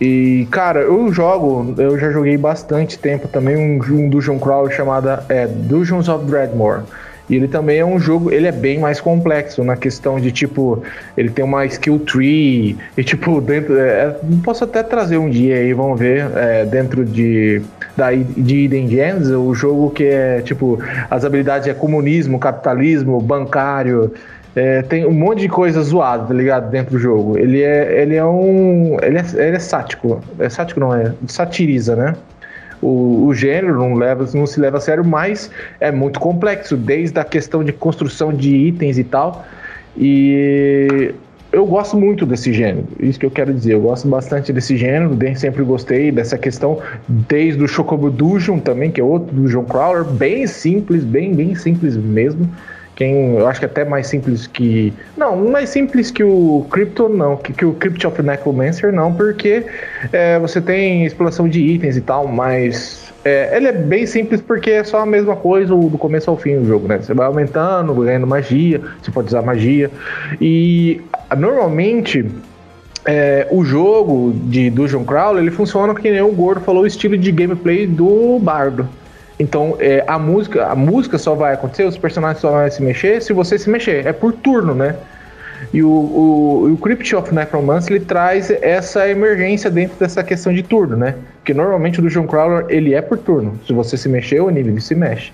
E, cara, eu jogo, eu já joguei bastante tempo também um, um Dungeon Crawler chamado é, Dungeons of Dreadmore. E ele também é um jogo, ele é bem mais complexo na questão de tipo, ele tem uma skill tree e tipo, dentro. É, posso até trazer um dia aí, vamos ver, é, dentro de, da, de Eden Gems, o jogo que é tipo, as habilidades é comunismo, capitalismo, bancário. É, tem um monte de coisa zoada, tá ligado? Dentro do jogo. Ele é, ele é um. Ele é, ele é sático. É sático não, é. Satiriza, né? O, o gênero não, leva, não se leva a sério, mas é muito complexo, desde a questão de construção de itens e tal. E eu gosto muito desse gênero, isso que eu quero dizer. Eu gosto bastante desse gênero, sempre gostei dessa questão, desde o Chocobo Dungeon também, que é outro Dungeon Crawler, bem simples, bem, bem simples mesmo. Quem, eu acho que é até mais simples que. Não, mais simples que o Crypto, não. Que, que o Crypt of Necromancer, não, porque é, você tem exploração de itens e tal, mas. É, ele é bem simples porque é só a mesma coisa do começo ao fim do jogo, né? Você vai aumentando, ganhando magia, você pode usar magia. E normalmente. É, o jogo de Dungeon Crawler ele funciona que nem o Gordo falou, o estilo de gameplay do Bardo. Então, é, a música, a música só vai acontecer, os personagens só vão se mexer se você se mexer. É por turno, né? E o, o, o Crypt of Necromancer ele traz essa emergência dentro dessa questão de turno, né? Porque normalmente o Dungeon Crawler ele é por turno. Se você se mexer, o inimigo se mexe.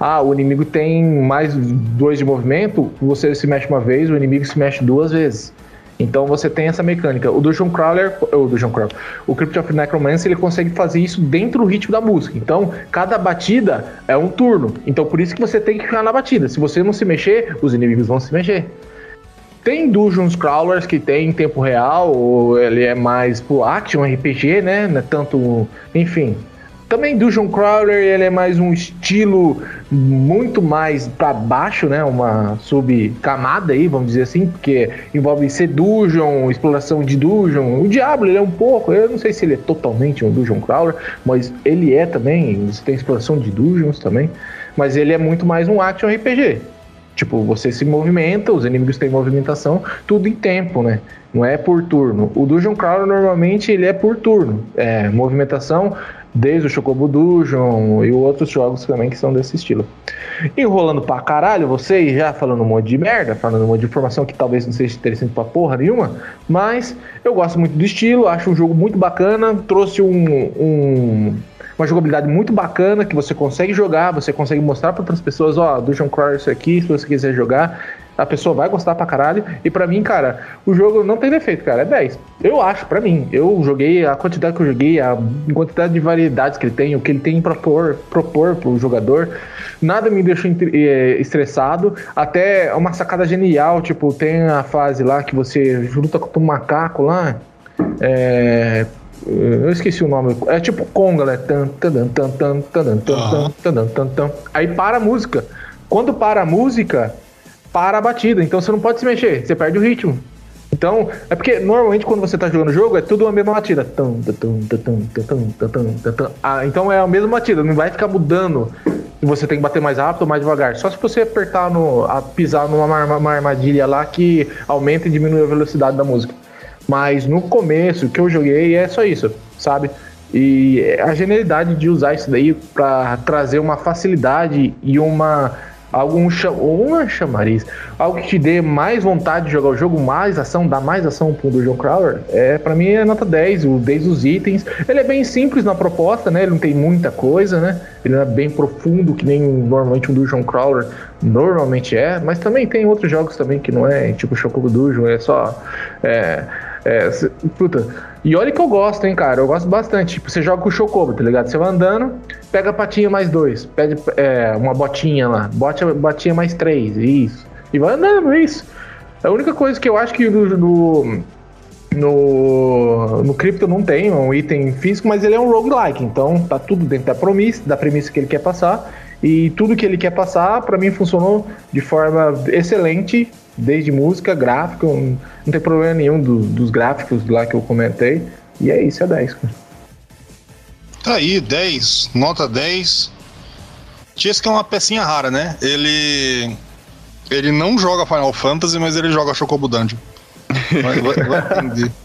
Ah, o inimigo tem mais dois de movimento, você se mexe uma vez, o inimigo se mexe duas vezes. Então você tem essa mecânica. O Dungeon Crawler, o Dungeon Crawler, o Crypt of Necromancer, ele consegue fazer isso dentro do ritmo da música. Então, cada batida é um turno. Então, por isso que você tem que ficar na batida. Se você não se mexer, os inimigos vão se mexer. Tem Dungeons Crawlers que tem em tempo real, ou ele é mais pro action RPG, né? Não é tanto, enfim, também Dungeon Crawler, ele é mais um estilo muito mais para baixo, né? Uma subcamada aí, vamos dizer assim, porque envolve ser dungeon, exploração de dungeon. O Diablo, ele é um pouco, eu não sei se ele é totalmente um Dungeon Crawler, mas ele é também, você tem exploração de dungeons também, mas ele é muito mais um action RPG. Tipo, você se movimenta, os inimigos têm movimentação, tudo em tempo, né? Não é por turno. O Dungeon Crawler normalmente ele é por turno. É, movimentação desde o Chocobo Dungeon e outros jogos também que são desse estilo. Enrolando pra caralho, vocês já falando um monte de merda, falando um monte de informação que talvez não seja interessante pra porra nenhuma, mas eu gosto muito do estilo, acho um jogo muito bacana, trouxe um, um uma jogabilidade muito bacana que você consegue jogar, você consegue mostrar para outras pessoas, ó, Dungeon Crawler isso aqui, se você quiser jogar, a pessoa vai gostar pra caralho. E pra mim, cara, o jogo não tem defeito, cara. É 10. Eu acho, pra mim. Eu joguei a quantidade que eu joguei, a quantidade de variedades que ele tem, o que ele tem pra propor, propor pro jogador. Nada me deixou eh, estressado. Até uma sacada genial, tipo, tem a fase lá que você luta contra um macaco lá. É. Eu esqueci o nome. É tipo Conga, né? Aí para a música. Quando para a música, para a batida. Então você não pode se mexer, você perde o ritmo. Então, é porque normalmente quando você tá jogando o jogo é tudo a mesma batida. Ah, então é a mesma batida, não vai ficar mudando. Você tem que bater mais rápido ou mais devagar. Só se você apertar no. A, pisar numa uma armadilha lá que aumenta e diminui a velocidade da música. Mas no começo que eu joguei é só isso. sabe? E a genialidade de usar isso daí para trazer uma facilidade e uma algum uma chamariz, algo que te dê mais vontade de jogar o jogo, mais ação, dá mais ação pro Dungeon Crawler, é, para mim é nota 10, o, desde os itens. Ele é bem simples na proposta, né? Ele não tem muita coisa, né? Ele não é bem profundo que nem normalmente um Dungeon Crawler normalmente é, mas também tem outros jogos também que não é, tipo Chocobo Dungeon, é só é, é, puta, e olha que eu gosto, hein, cara. Eu gosto bastante. Tipo, você joga com o Chocobo, tá ligado? Você vai andando, pega a patinha mais dois, pede é, uma botinha lá, bote, botinha mais três, isso. E vai andando, é isso. A única coisa que eu acho que no, no, no, no Crypto não tem um item físico, mas ele é um roguelike, então tá tudo dentro da premissa, da premissa que ele quer passar. E tudo que ele quer passar, para mim, funcionou de forma excelente desde música, gráfico, não tem problema nenhum do, dos gráficos lá que eu comentei. E é isso, é 10. Tá aí, 10, nota 10. Esse que é uma pecinha rara, né? Ele. Ele não joga Final Fantasy, mas ele joga Chocobo Dungeon. Vai, vai, vai entender.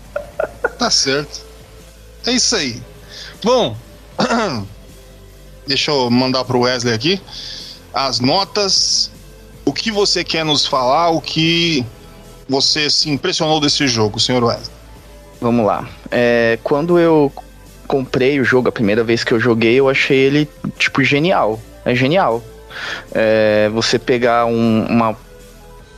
Tá certo. É isso aí. Bom, deixa eu mandar pro Wesley aqui as notas o que você quer nos falar, o que você se impressionou desse jogo, senhor Wesley? Vamos lá. É, quando eu comprei o jogo, a primeira vez que eu joguei, eu achei ele, tipo, genial. É genial. É, você pegar um, uma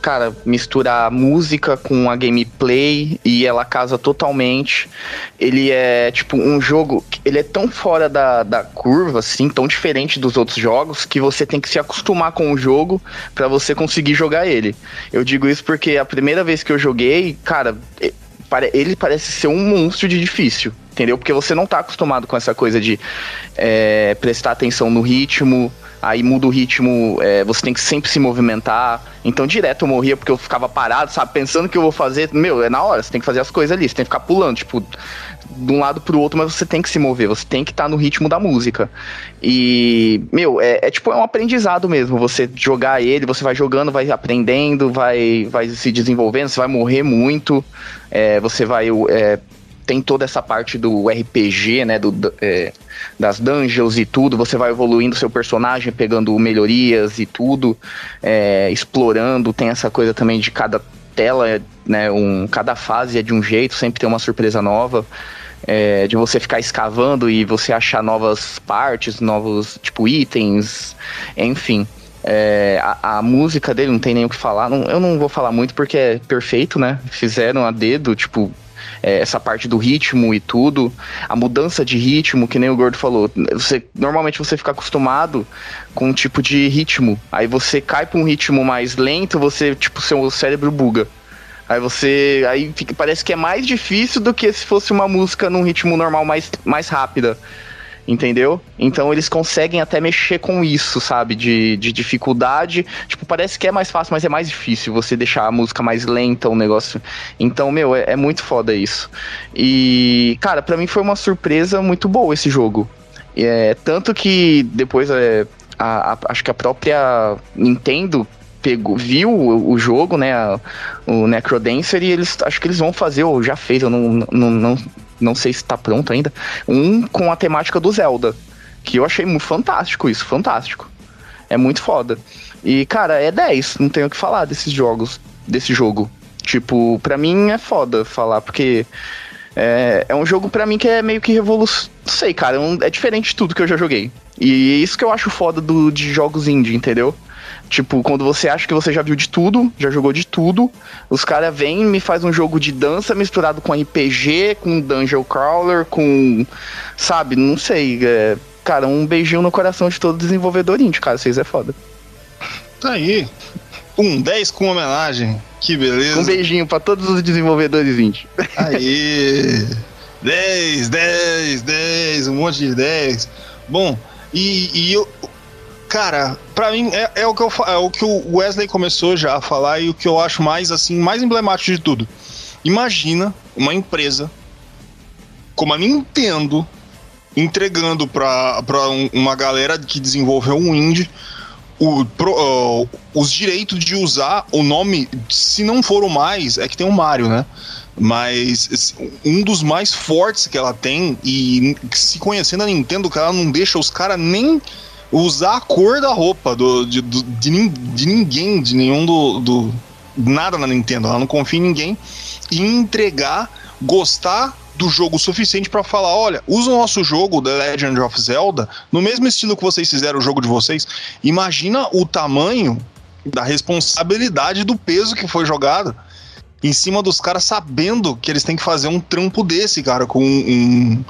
cara, misturar música com a gameplay e ela casa totalmente. Ele é, tipo, um jogo. Ele é tão fora da, da curva, assim, tão diferente dos outros jogos, que você tem que se acostumar com o jogo para você conseguir jogar ele. Eu digo isso porque a primeira vez que eu joguei, cara, ele parece ser um monstro de difícil entendeu? Porque você não tá acostumado com essa coisa de é, prestar atenção no ritmo, aí muda o ritmo, é, você tem que sempre se movimentar. Então, direto eu morria porque eu ficava parado, sabe? Pensando que eu vou fazer. Meu, é na hora, você tem que fazer as coisas ali, você tem que ficar pulando, tipo, de um lado pro outro, mas você tem que se mover, você tem que estar tá no ritmo da música. E, meu, é, é, tipo, é um aprendizado mesmo. Você jogar ele, você vai jogando, vai aprendendo, vai, vai se desenvolvendo, você vai morrer muito, é, você vai. É, tem toda essa parte do RPG, né? Do, é, das dungeons e tudo. Você vai evoluindo seu personagem, pegando melhorias e tudo, é, explorando. Tem essa coisa também de cada tela, né? Um, cada fase é de um jeito, sempre tem uma surpresa nova. É, de você ficar escavando e você achar novas partes, novos tipo itens, enfim. É, a, a, música dele não tem nem o que falar. Não, eu não vou falar muito porque é perfeito, né? Fizeram a dedo, tipo, é, essa parte do ritmo e tudo, a mudança de ritmo, que nem o Gordo falou. Você, normalmente você fica acostumado com um tipo de ritmo. Aí você cai para um ritmo mais lento, você, tipo, seu cérebro buga. Aí você. Aí fica, parece que é mais difícil do que se fosse uma música num ritmo normal mais, mais rápida entendeu? Então eles conseguem até mexer com isso, sabe? De, de dificuldade. Tipo, parece que é mais fácil, mas é mais difícil você deixar a música mais lenta, o um negócio. Então, meu, é, é, muito foda isso. E, cara, para mim foi uma surpresa muito boa esse jogo. É, tanto que depois é, a, a, acho que a própria Nintendo pegou, viu o, o jogo, né, o Necrodancer, e eles acho que eles vão fazer, ou já fez, eu não, não, não, não sei se está pronto ainda, um com a temática do Zelda. Que eu achei muito fantástico isso, fantástico. É muito foda. E, cara, é 10, não tenho o que falar desses jogos, desse jogo. Tipo, pra mim é foda falar, porque é, é um jogo para mim que é meio que revolução. Sei, cara, é, um, é diferente de tudo que eu já joguei. E é isso que eu acho foda do, de jogos indie, entendeu? Tipo, quando você acha que você já viu de tudo, já jogou de tudo, os caras vêm e me faz um jogo de dança misturado com RPG, com dungeon crawler, com. Sabe, não sei. É, cara, um beijinho no coração de todo desenvolvedor indie, cara. Vocês é foda. Tá aí. Um 10 com homenagem. Que beleza. Um beijinho para todos os desenvolvedores indie. Aí. 10, 10, 10, um monte de 10. Bom, e, e eu, Cara, para mim é, é, o que eu, é o que o Wesley começou já a falar e o que eu acho mais assim, mais emblemático de tudo. Imagina uma empresa como a Nintendo entregando para um, uma galera que desenvolveu um indie o, pro, uh, os direitos de usar o nome, se não for o mais, é que tem o Mario, né? Mas um dos mais fortes que ela tem, e se conhecendo a Nintendo, que ela não deixa os caras nem usar a cor da roupa do, de, do, de, de, ninguém, de nenhum do, do. Nada na Nintendo. Ela não confia em ninguém. E entregar, gostar do jogo suficiente para falar: olha, usa o nosso jogo, The Legend of Zelda, no mesmo estilo que vocês fizeram o jogo de vocês. Imagina o tamanho da responsabilidade do peso que foi jogado em cima dos caras sabendo que eles têm que fazer um trampo desse, cara, com um,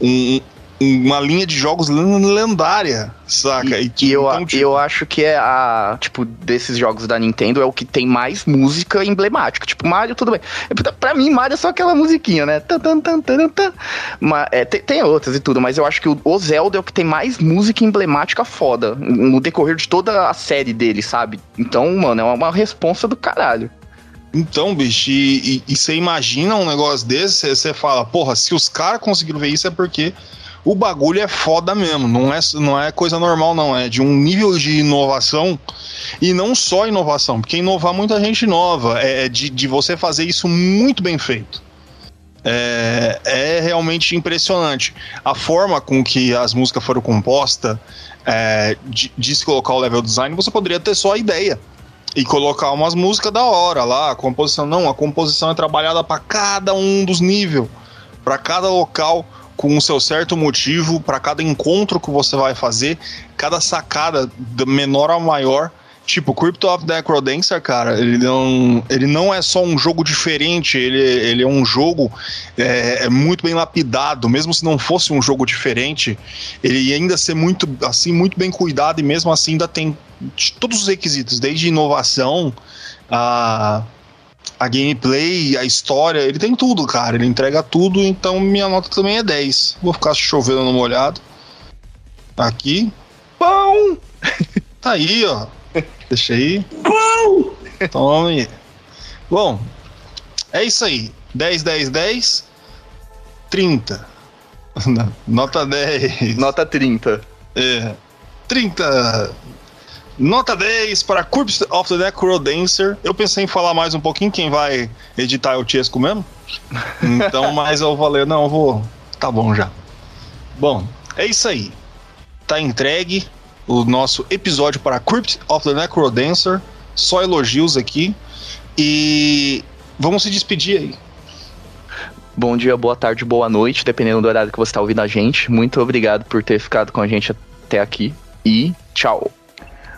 um, uma linha de jogos lendária, saca? E, e, e eu, então, tipo... eu acho que é a, tipo, desses jogos da Nintendo é o que tem mais música emblemática. Tipo, Mario, tudo bem. Pra mim, Mario é só aquela musiquinha, né? Tan, tan, tan, tan, tan. Mas, é, tem, tem, outras e tudo, mas eu acho que o, o, Zelda é o que tem mais música emblemática foda no decorrer de toda a série dele, sabe? Então, mano, é uma, responsa do caralho. Então, bicho, e você imagina um negócio desse, você fala, porra, se os caras conseguiram ver isso é porque o bagulho é foda mesmo, não é, não é coisa normal, não. É de um nível de inovação e não só inovação, porque inovar muita gente nova, é, é de, de você fazer isso muito bem feito. É, é realmente impressionante. A forma com que as músicas foram compostas, é, de, de se colocar o level design, você poderia ter só a ideia e colocar umas músicas da hora lá, a composição não, a composição é trabalhada para cada um dos níveis, para cada local com o seu certo motivo para cada encontro que você vai fazer, cada sacada, do menor a maior. Tipo, Crypto of the cara, ele não, ele não é só um jogo diferente, ele, ele é um jogo é, é, muito bem lapidado, mesmo se não fosse um jogo diferente, ele ia ainda ser muito, assim, muito bem cuidado e mesmo assim ainda tem todos os requisitos, desde inovação a a gameplay, a história, ele tem tudo, cara. Ele entrega tudo, então minha nota também é 10. Vou ficar chovendo no molhado. Aqui. Pão! Tá aí, ó. Deixa aí. Pão! Tome. Bom, é isso aí. 10, 10, 10. 30. Nota 10. Nota 30. É. 30. Nota 10 para Corpse of the Necrodancer. Eu pensei em falar mais um pouquinho, quem vai editar é o Tiesco mesmo. Então, mas eu falei, não, eu vou. Tá bom já. Bom, é isso aí. Tá entregue o nosso episódio para Crypt of the Necrodancer. Só elogios aqui. E vamos se despedir aí. Bom dia, boa tarde, boa noite, dependendo do horário que você está ouvindo a gente. Muito obrigado por ter ficado com a gente até aqui e tchau.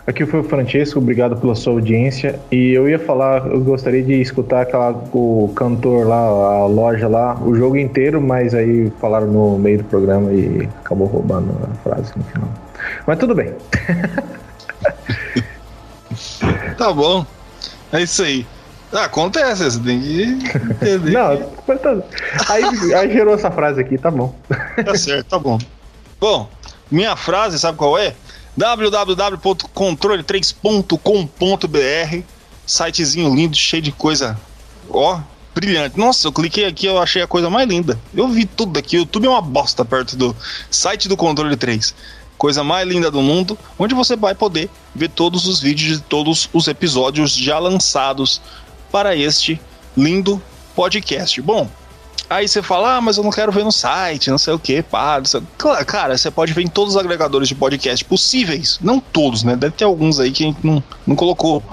Aqui foi o Francesco, obrigado pela sua audiência. E eu ia falar, eu gostaria de escutar aquela, o cantor lá, a loja lá, o jogo inteiro, mas aí falaram no meio do programa e acabou roubando a frase no final. Mas tudo bem. tá bom. É isso aí. Ah, acontece, você tem que entender. Não, tá... aí, aí gerou essa frase aqui, tá bom. Tá certo, tá bom. Bom, minha frase, sabe qual é? www.controle3.com.br Sitezinho lindo, cheio de coisa, ó, brilhante. Nossa, eu cliquei aqui, eu achei a coisa mais linda. Eu vi tudo aqui. O YouTube é uma bosta perto do site do Controle 3. Coisa mais linda do mundo, onde você vai poder ver todos os vídeos de todos os episódios já lançados para este lindo podcast. Bom, Aí você fala, ah, mas eu não quero ver no site, não sei o que, pá. Claro, cara, você pode ver em todos os agregadores de podcast possíveis. Não todos, né? Deve ter alguns aí que a gente não, não colocou.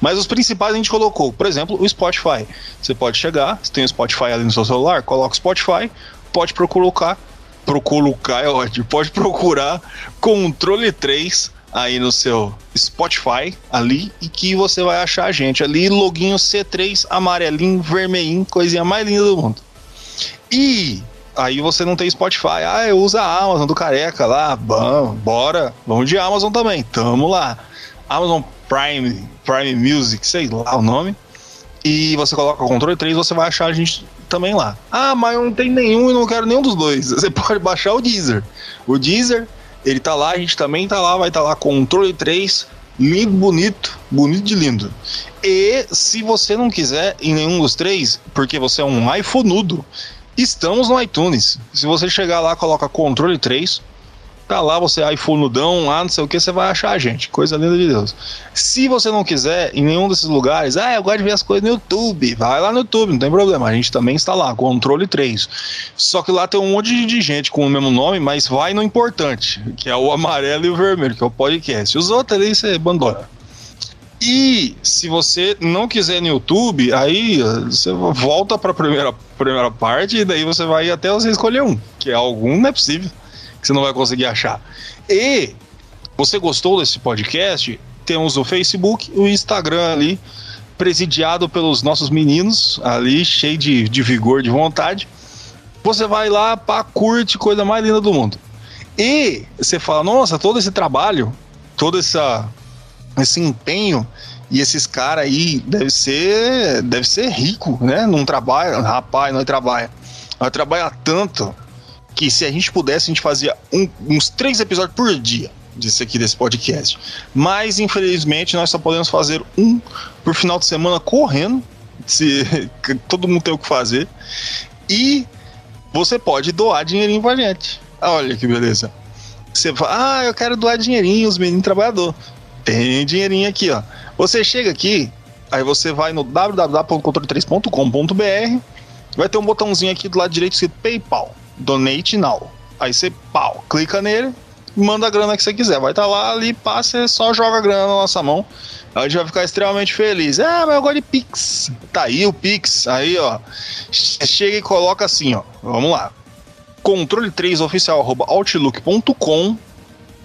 Mas os principais a gente colocou. Por exemplo, o Spotify. Você pode chegar, você tem o Spotify ali no seu celular, coloca o Spotify, pode procurar. Procurar é ótimo. Pode procurar controle 3 aí no seu Spotify ali e que você vai achar a gente ali, loginho C3, amarelinho, vermelhinho, coisinha mais linda do mundo. E aí você não tem Spotify. Ah, eu uso a Amazon do Careca lá. Bom, bora. Vamos de Amazon também. Tamo lá. Amazon Prime, Prime Music, sei lá o nome. E você coloca o controle 3, você vai achar a gente também lá. Ah, mas eu não tenho nenhum e não quero nenhum dos dois. Você pode baixar o Deezer. O Deezer, ele tá lá, a gente também tá lá, vai estar tá lá controle 3, lindo, bonito, bonito de lindo. E se você não quiser em nenhum dos três, porque você é um iPhoneudo, Estamos no iTunes. Se você chegar lá, coloca controle 3, Tá lá, você iPhonedão, lá, não sei o que, você vai achar a gente. Coisa linda de Deus. Se você não quiser, em nenhum desses lugares, ah, eu gosto de ver as coisas no YouTube. Vai lá no YouTube, não tem problema. A gente também está lá, Controle 3. Só que lá tem um monte de gente com o mesmo nome, mas vai no importante, que é o amarelo e o vermelho, que é o podcast. Os outros ali você abandona. E se você não quiser no YouTube, aí você volta para a primeira, primeira parte e daí você vai até você escolher um, que é algum, não é possível que você não vai conseguir achar. E você gostou desse podcast? Temos o Facebook, o Instagram ali, presidiado pelos nossos meninos ali, cheio de, de vigor, de vontade. Você vai lá, pá, curte, coisa mais linda do mundo. E você fala, nossa, todo esse trabalho, toda essa esse empenho e esses caras aí deve ser deve ser rico, né? Não trabalha, rapaz, não trabalha. Não trabalha tanto que se a gente pudesse, a gente fazia um, uns três episódios por dia disso aqui, desse podcast. Mas, infelizmente, nós só podemos fazer um por final de semana correndo, se todo mundo tem o que fazer. E você pode doar dinheirinho pra gente. Olha que beleza. Você fala, ah, eu quero doar dinheirinho, os meninos trabalhador. Tem dinheirinho aqui, ó. Você chega aqui, aí você vai no www.controle3.com.br, vai ter um botãozinho aqui do lado direito escrito PayPal, Donate Now. Aí você, pau, clica nele, manda a grana que você quiser. Vai estar tá lá ali, passa, só joga a grana na nossa mão. A gente vai ficar extremamente feliz. Ah, mas eu gosto de Pix. Tá aí o Pix. Aí, ó. Chega e coloca assim, ó. Vamos lá. Controle3oficial.outlook.com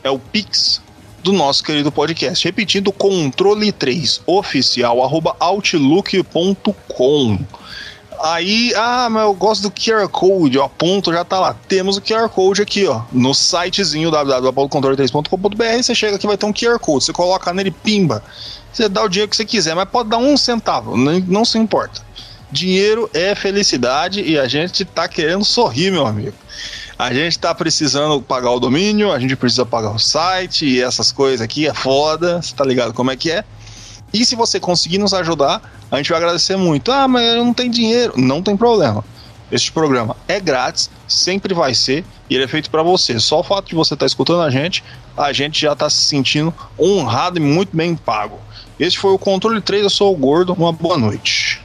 é o Pix do nosso querido podcast. Repetindo, controle3oficial.outlook.com. Aí, ah, mas eu gosto do QR Code, ó, ponto, já tá lá. Temos o QR Code aqui, ó, no sitezinho www.controle3.com.br. Você chega aqui, vai ter um QR Code, você coloca nele, pimba. Você dá o dinheiro que você quiser, mas pode dar um centavo, não, não se importa. Dinheiro é felicidade e a gente tá querendo sorrir, meu amigo. A gente está precisando pagar o domínio, a gente precisa pagar o site e essas coisas aqui, é foda, você tá ligado como é que é? E se você conseguir nos ajudar, a gente vai agradecer muito. Ah, mas eu não tenho dinheiro. Não tem problema. Este programa é grátis, sempre vai ser, e ele é feito para você. Só o fato de você estar tá escutando a gente, a gente já está se sentindo honrado e muito bem pago. Este foi o Controle 3, eu sou o Gordo, uma boa noite.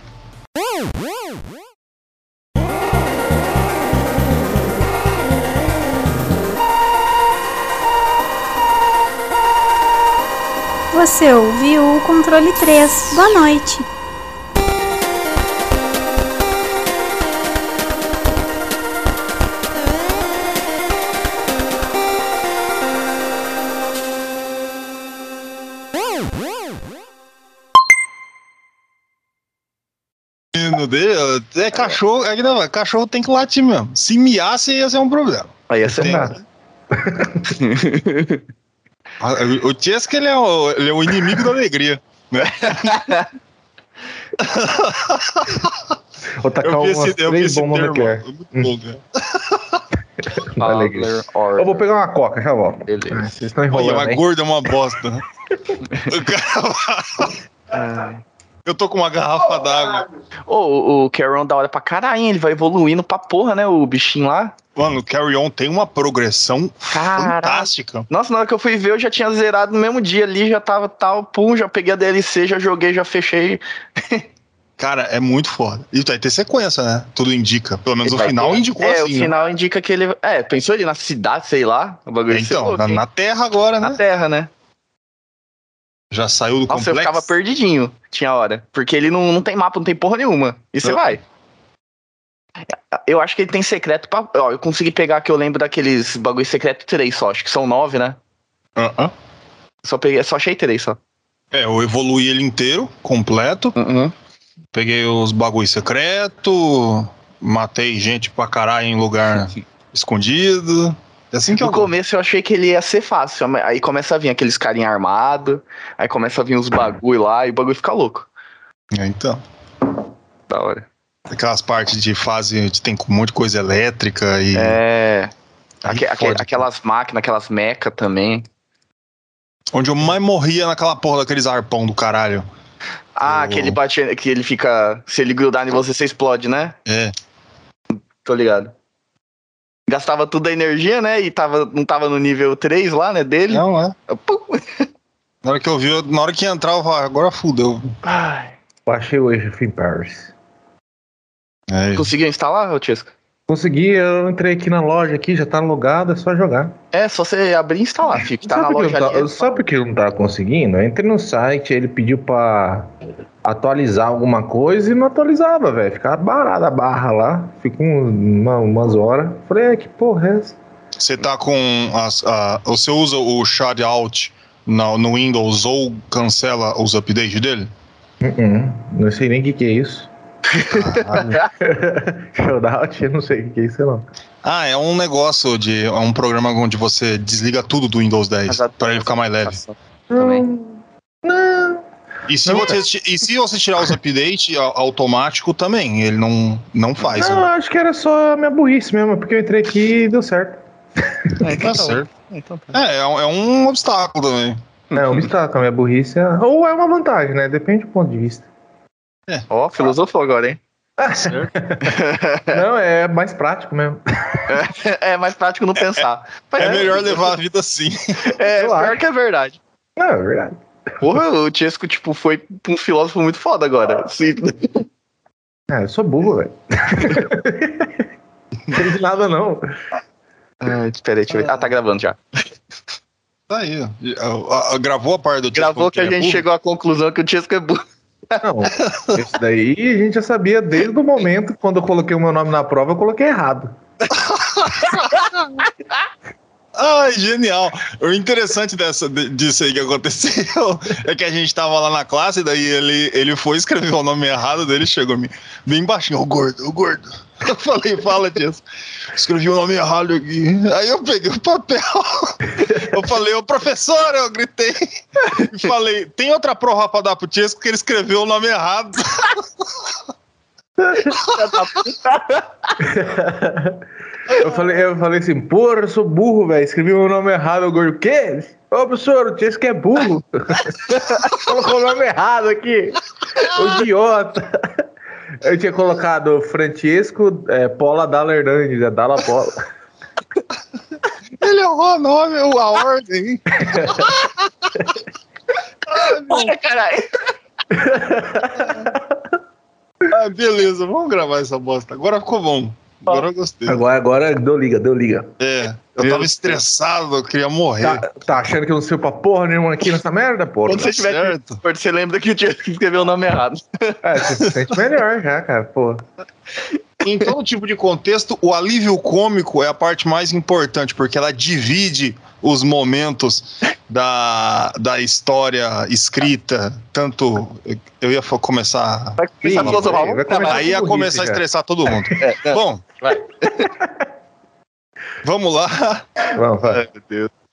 Você ouviu o controle 3. Boa noite. Meu Deus, é cachorro, é que não, cachorro tem que latir mesmo. Se miasse ia ser um problema. Aí ia ser nada. O Chesca, ele é o, ele é o inimigo da alegria. Né? Vou tacar umas esse, três bombas no né? Eu vou pegar uma coca, já volto. Beleza. Vocês estão enrolando. Olha, uma gorda é uma bosta, né? Eu tô com uma garrafa d'água. Ô, o Carry da hora pra caralho, hein? Ele vai evoluindo pra porra, né? O bichinho lá. Mano, o Carry On tem uma progressão Caraca. fantástica. Nossa, na hora que eu fui ver, eu já tinha zerado no mesmo dia ali, já tava tal, pum, já peguei a DLC, já joguei, já fechei. Cara, é muito foda. E vai ter sequência, né? Tudo indica. Pelo menos ele o final ter... indicou é, assim. É, o final indica que ele. É, pensou ele na cidade, sei lá. O bagulho é, então, na, na, Terra agora, né? Na Terra, né? Já saiu do Nossa, complexo? eu ficava perdidinho, tinha hora. Porque ele não, não tem mapa, não tem porra nenhuma. E você vai. Eu acho que ele tem secreto pra. Ó, eu consegui pegar que eu lembro daqueles bagulho secreto três só. Acho que são nove, né? Aham. Uh -uh. Só peguei, só achei três só. É, eu evoluí ele inteiro, completo. Uh Peguei os bagulho secreto, matei gente pra caralho em lugar escondido. É assim que no eu... começo eu achei que ele ia ser fácil, aí começa a vir aqueles carinha armado, aí começa a vir os bagulho lá e o bagulho fica louco. É, então. Da hora. Aquelas partes de fase onde tem um monte de coisa elétrica e. É. Aque, aque, aquelas máquinas, aquelas meca também. Onde eu mais morria naquela porra daqueles arpão do caralho. Ah, que ele bate, que ele fica. Se ele grudar em você, você explode, né? É. Tô ligado. Gastava toda a energia, né? E tava, não tava no nível 3 lá, né? Dele. Não, é. Pum. Na hora que eu vi, eu- na hora que entrar, eu falei, agora fudeu. Ai. Baixei o Age of Empires. É. Conseguiu instalar, ô Tiesco? Consegui, eu entrei aqui na loja aqui, já tá logado, é só jogar. É, só você abrir e instalar, que tá na sabe, que loja eu não ali. tá, sabe por que eu não tava conseguindo? Eu entrei no site, ele pediu pra atualizar alguma coisa e não atualizava, velho. Ficava barada a barra lá, ficou uma, umas horas. Falei, é, que porra é essa? Você tá com. As, a, você usa o shout no, no Windows ou cancela os updates dele? Uh-uh, não sei nem o que, que é isso. Shoutout, eu não sei o que, que é isso, não. Ah, é um negócio de. É um programa onde você desliga tudo do Windows 10 para ele ficar mais leve. Também. Não. E se, você, e se você tirar os updates automático também, ele não, não faz. Não, né? acho que era só a minha burrice mesmo, porque eu entrei aqui e deu certo. É, então Tá certo. Então tá. É, é um, é um obstáculo também. É um obstáculo, a minha burrice é... Ou é uma vantagem, né? Depende do ponto de vista. Ó, filosofou agora, hein? Não, é mais prático mesmo. É mais prático não pensar. Mas É melhor levar a vida assim. É, Eu pior que é verdade. Não, é verdade. Porra, o Tiesco, tipo, foi um filósofo muito foda agora. Sim. É, eu sou burro, velho. Não entendi nada, não. Ah, espera aí, deixa eu ver. Ah, tá gravando já. Tá aí. ó. Gravou a parte do Gravou que a é gente burro? chegou à conclusão que o Tiesco é burro. Não, isso daí a gente já sabia desde o momento quando eu coloquei o meu nome na prova, eu coloquei errado. Ai, genial. O interessante dessa, de- disso aí que aconteceu é que a gente tava lá na classe, daí ele, ele foi escrever o nome errado dele, chegou me- bem baixinho, o gordo, o gordo. Eu falei, fala disso. Escrevi o nome errado aqui. Aí eu peguei o papel. Eu falei, ô professor, eu gritei. E falei, tem outra prova pra dar pro Tiesco que ele escreveu o nome errado. Eu falei, eu falei assim, porra, eu sou burro, velho. Escrevi o meu nome errado, o gordo. O quê? Ô, professor, o Tiesco é burro. Colocou o nome errado aqui. O idiota. Eu tinha colocado Francesco é, Paula Dalla Hernandes, é Dalla Paula. Ele errou o nome, a ordem. Ai, caralho. Ah, beleza, vamos gravar essa bosta. Agora ficou bom. Agora eu gostei. Agora, agora deu liga, deu liga. É, eu tava estressado, eu queria morrer. Tá, tá achando que eu não sei pra porra nenhuma aqui nessa merda, porra? Quando você tiver certo. que você lembra que o Tiesco escreveu o nome errado. É, você se sente melhor já, cara, porra. Em todo tipo de contexto, o alívio cômico é a parte mais importante, porque ela divide os momentos da, da história escrita. Tanto. Eu ia começar. Vai começar Ih, filosofar. vai começar. Aí ia começar a já. estressar todo mundo. É, Bom, vai. vamos lá. Vamos, vai. Ai, meu Deus.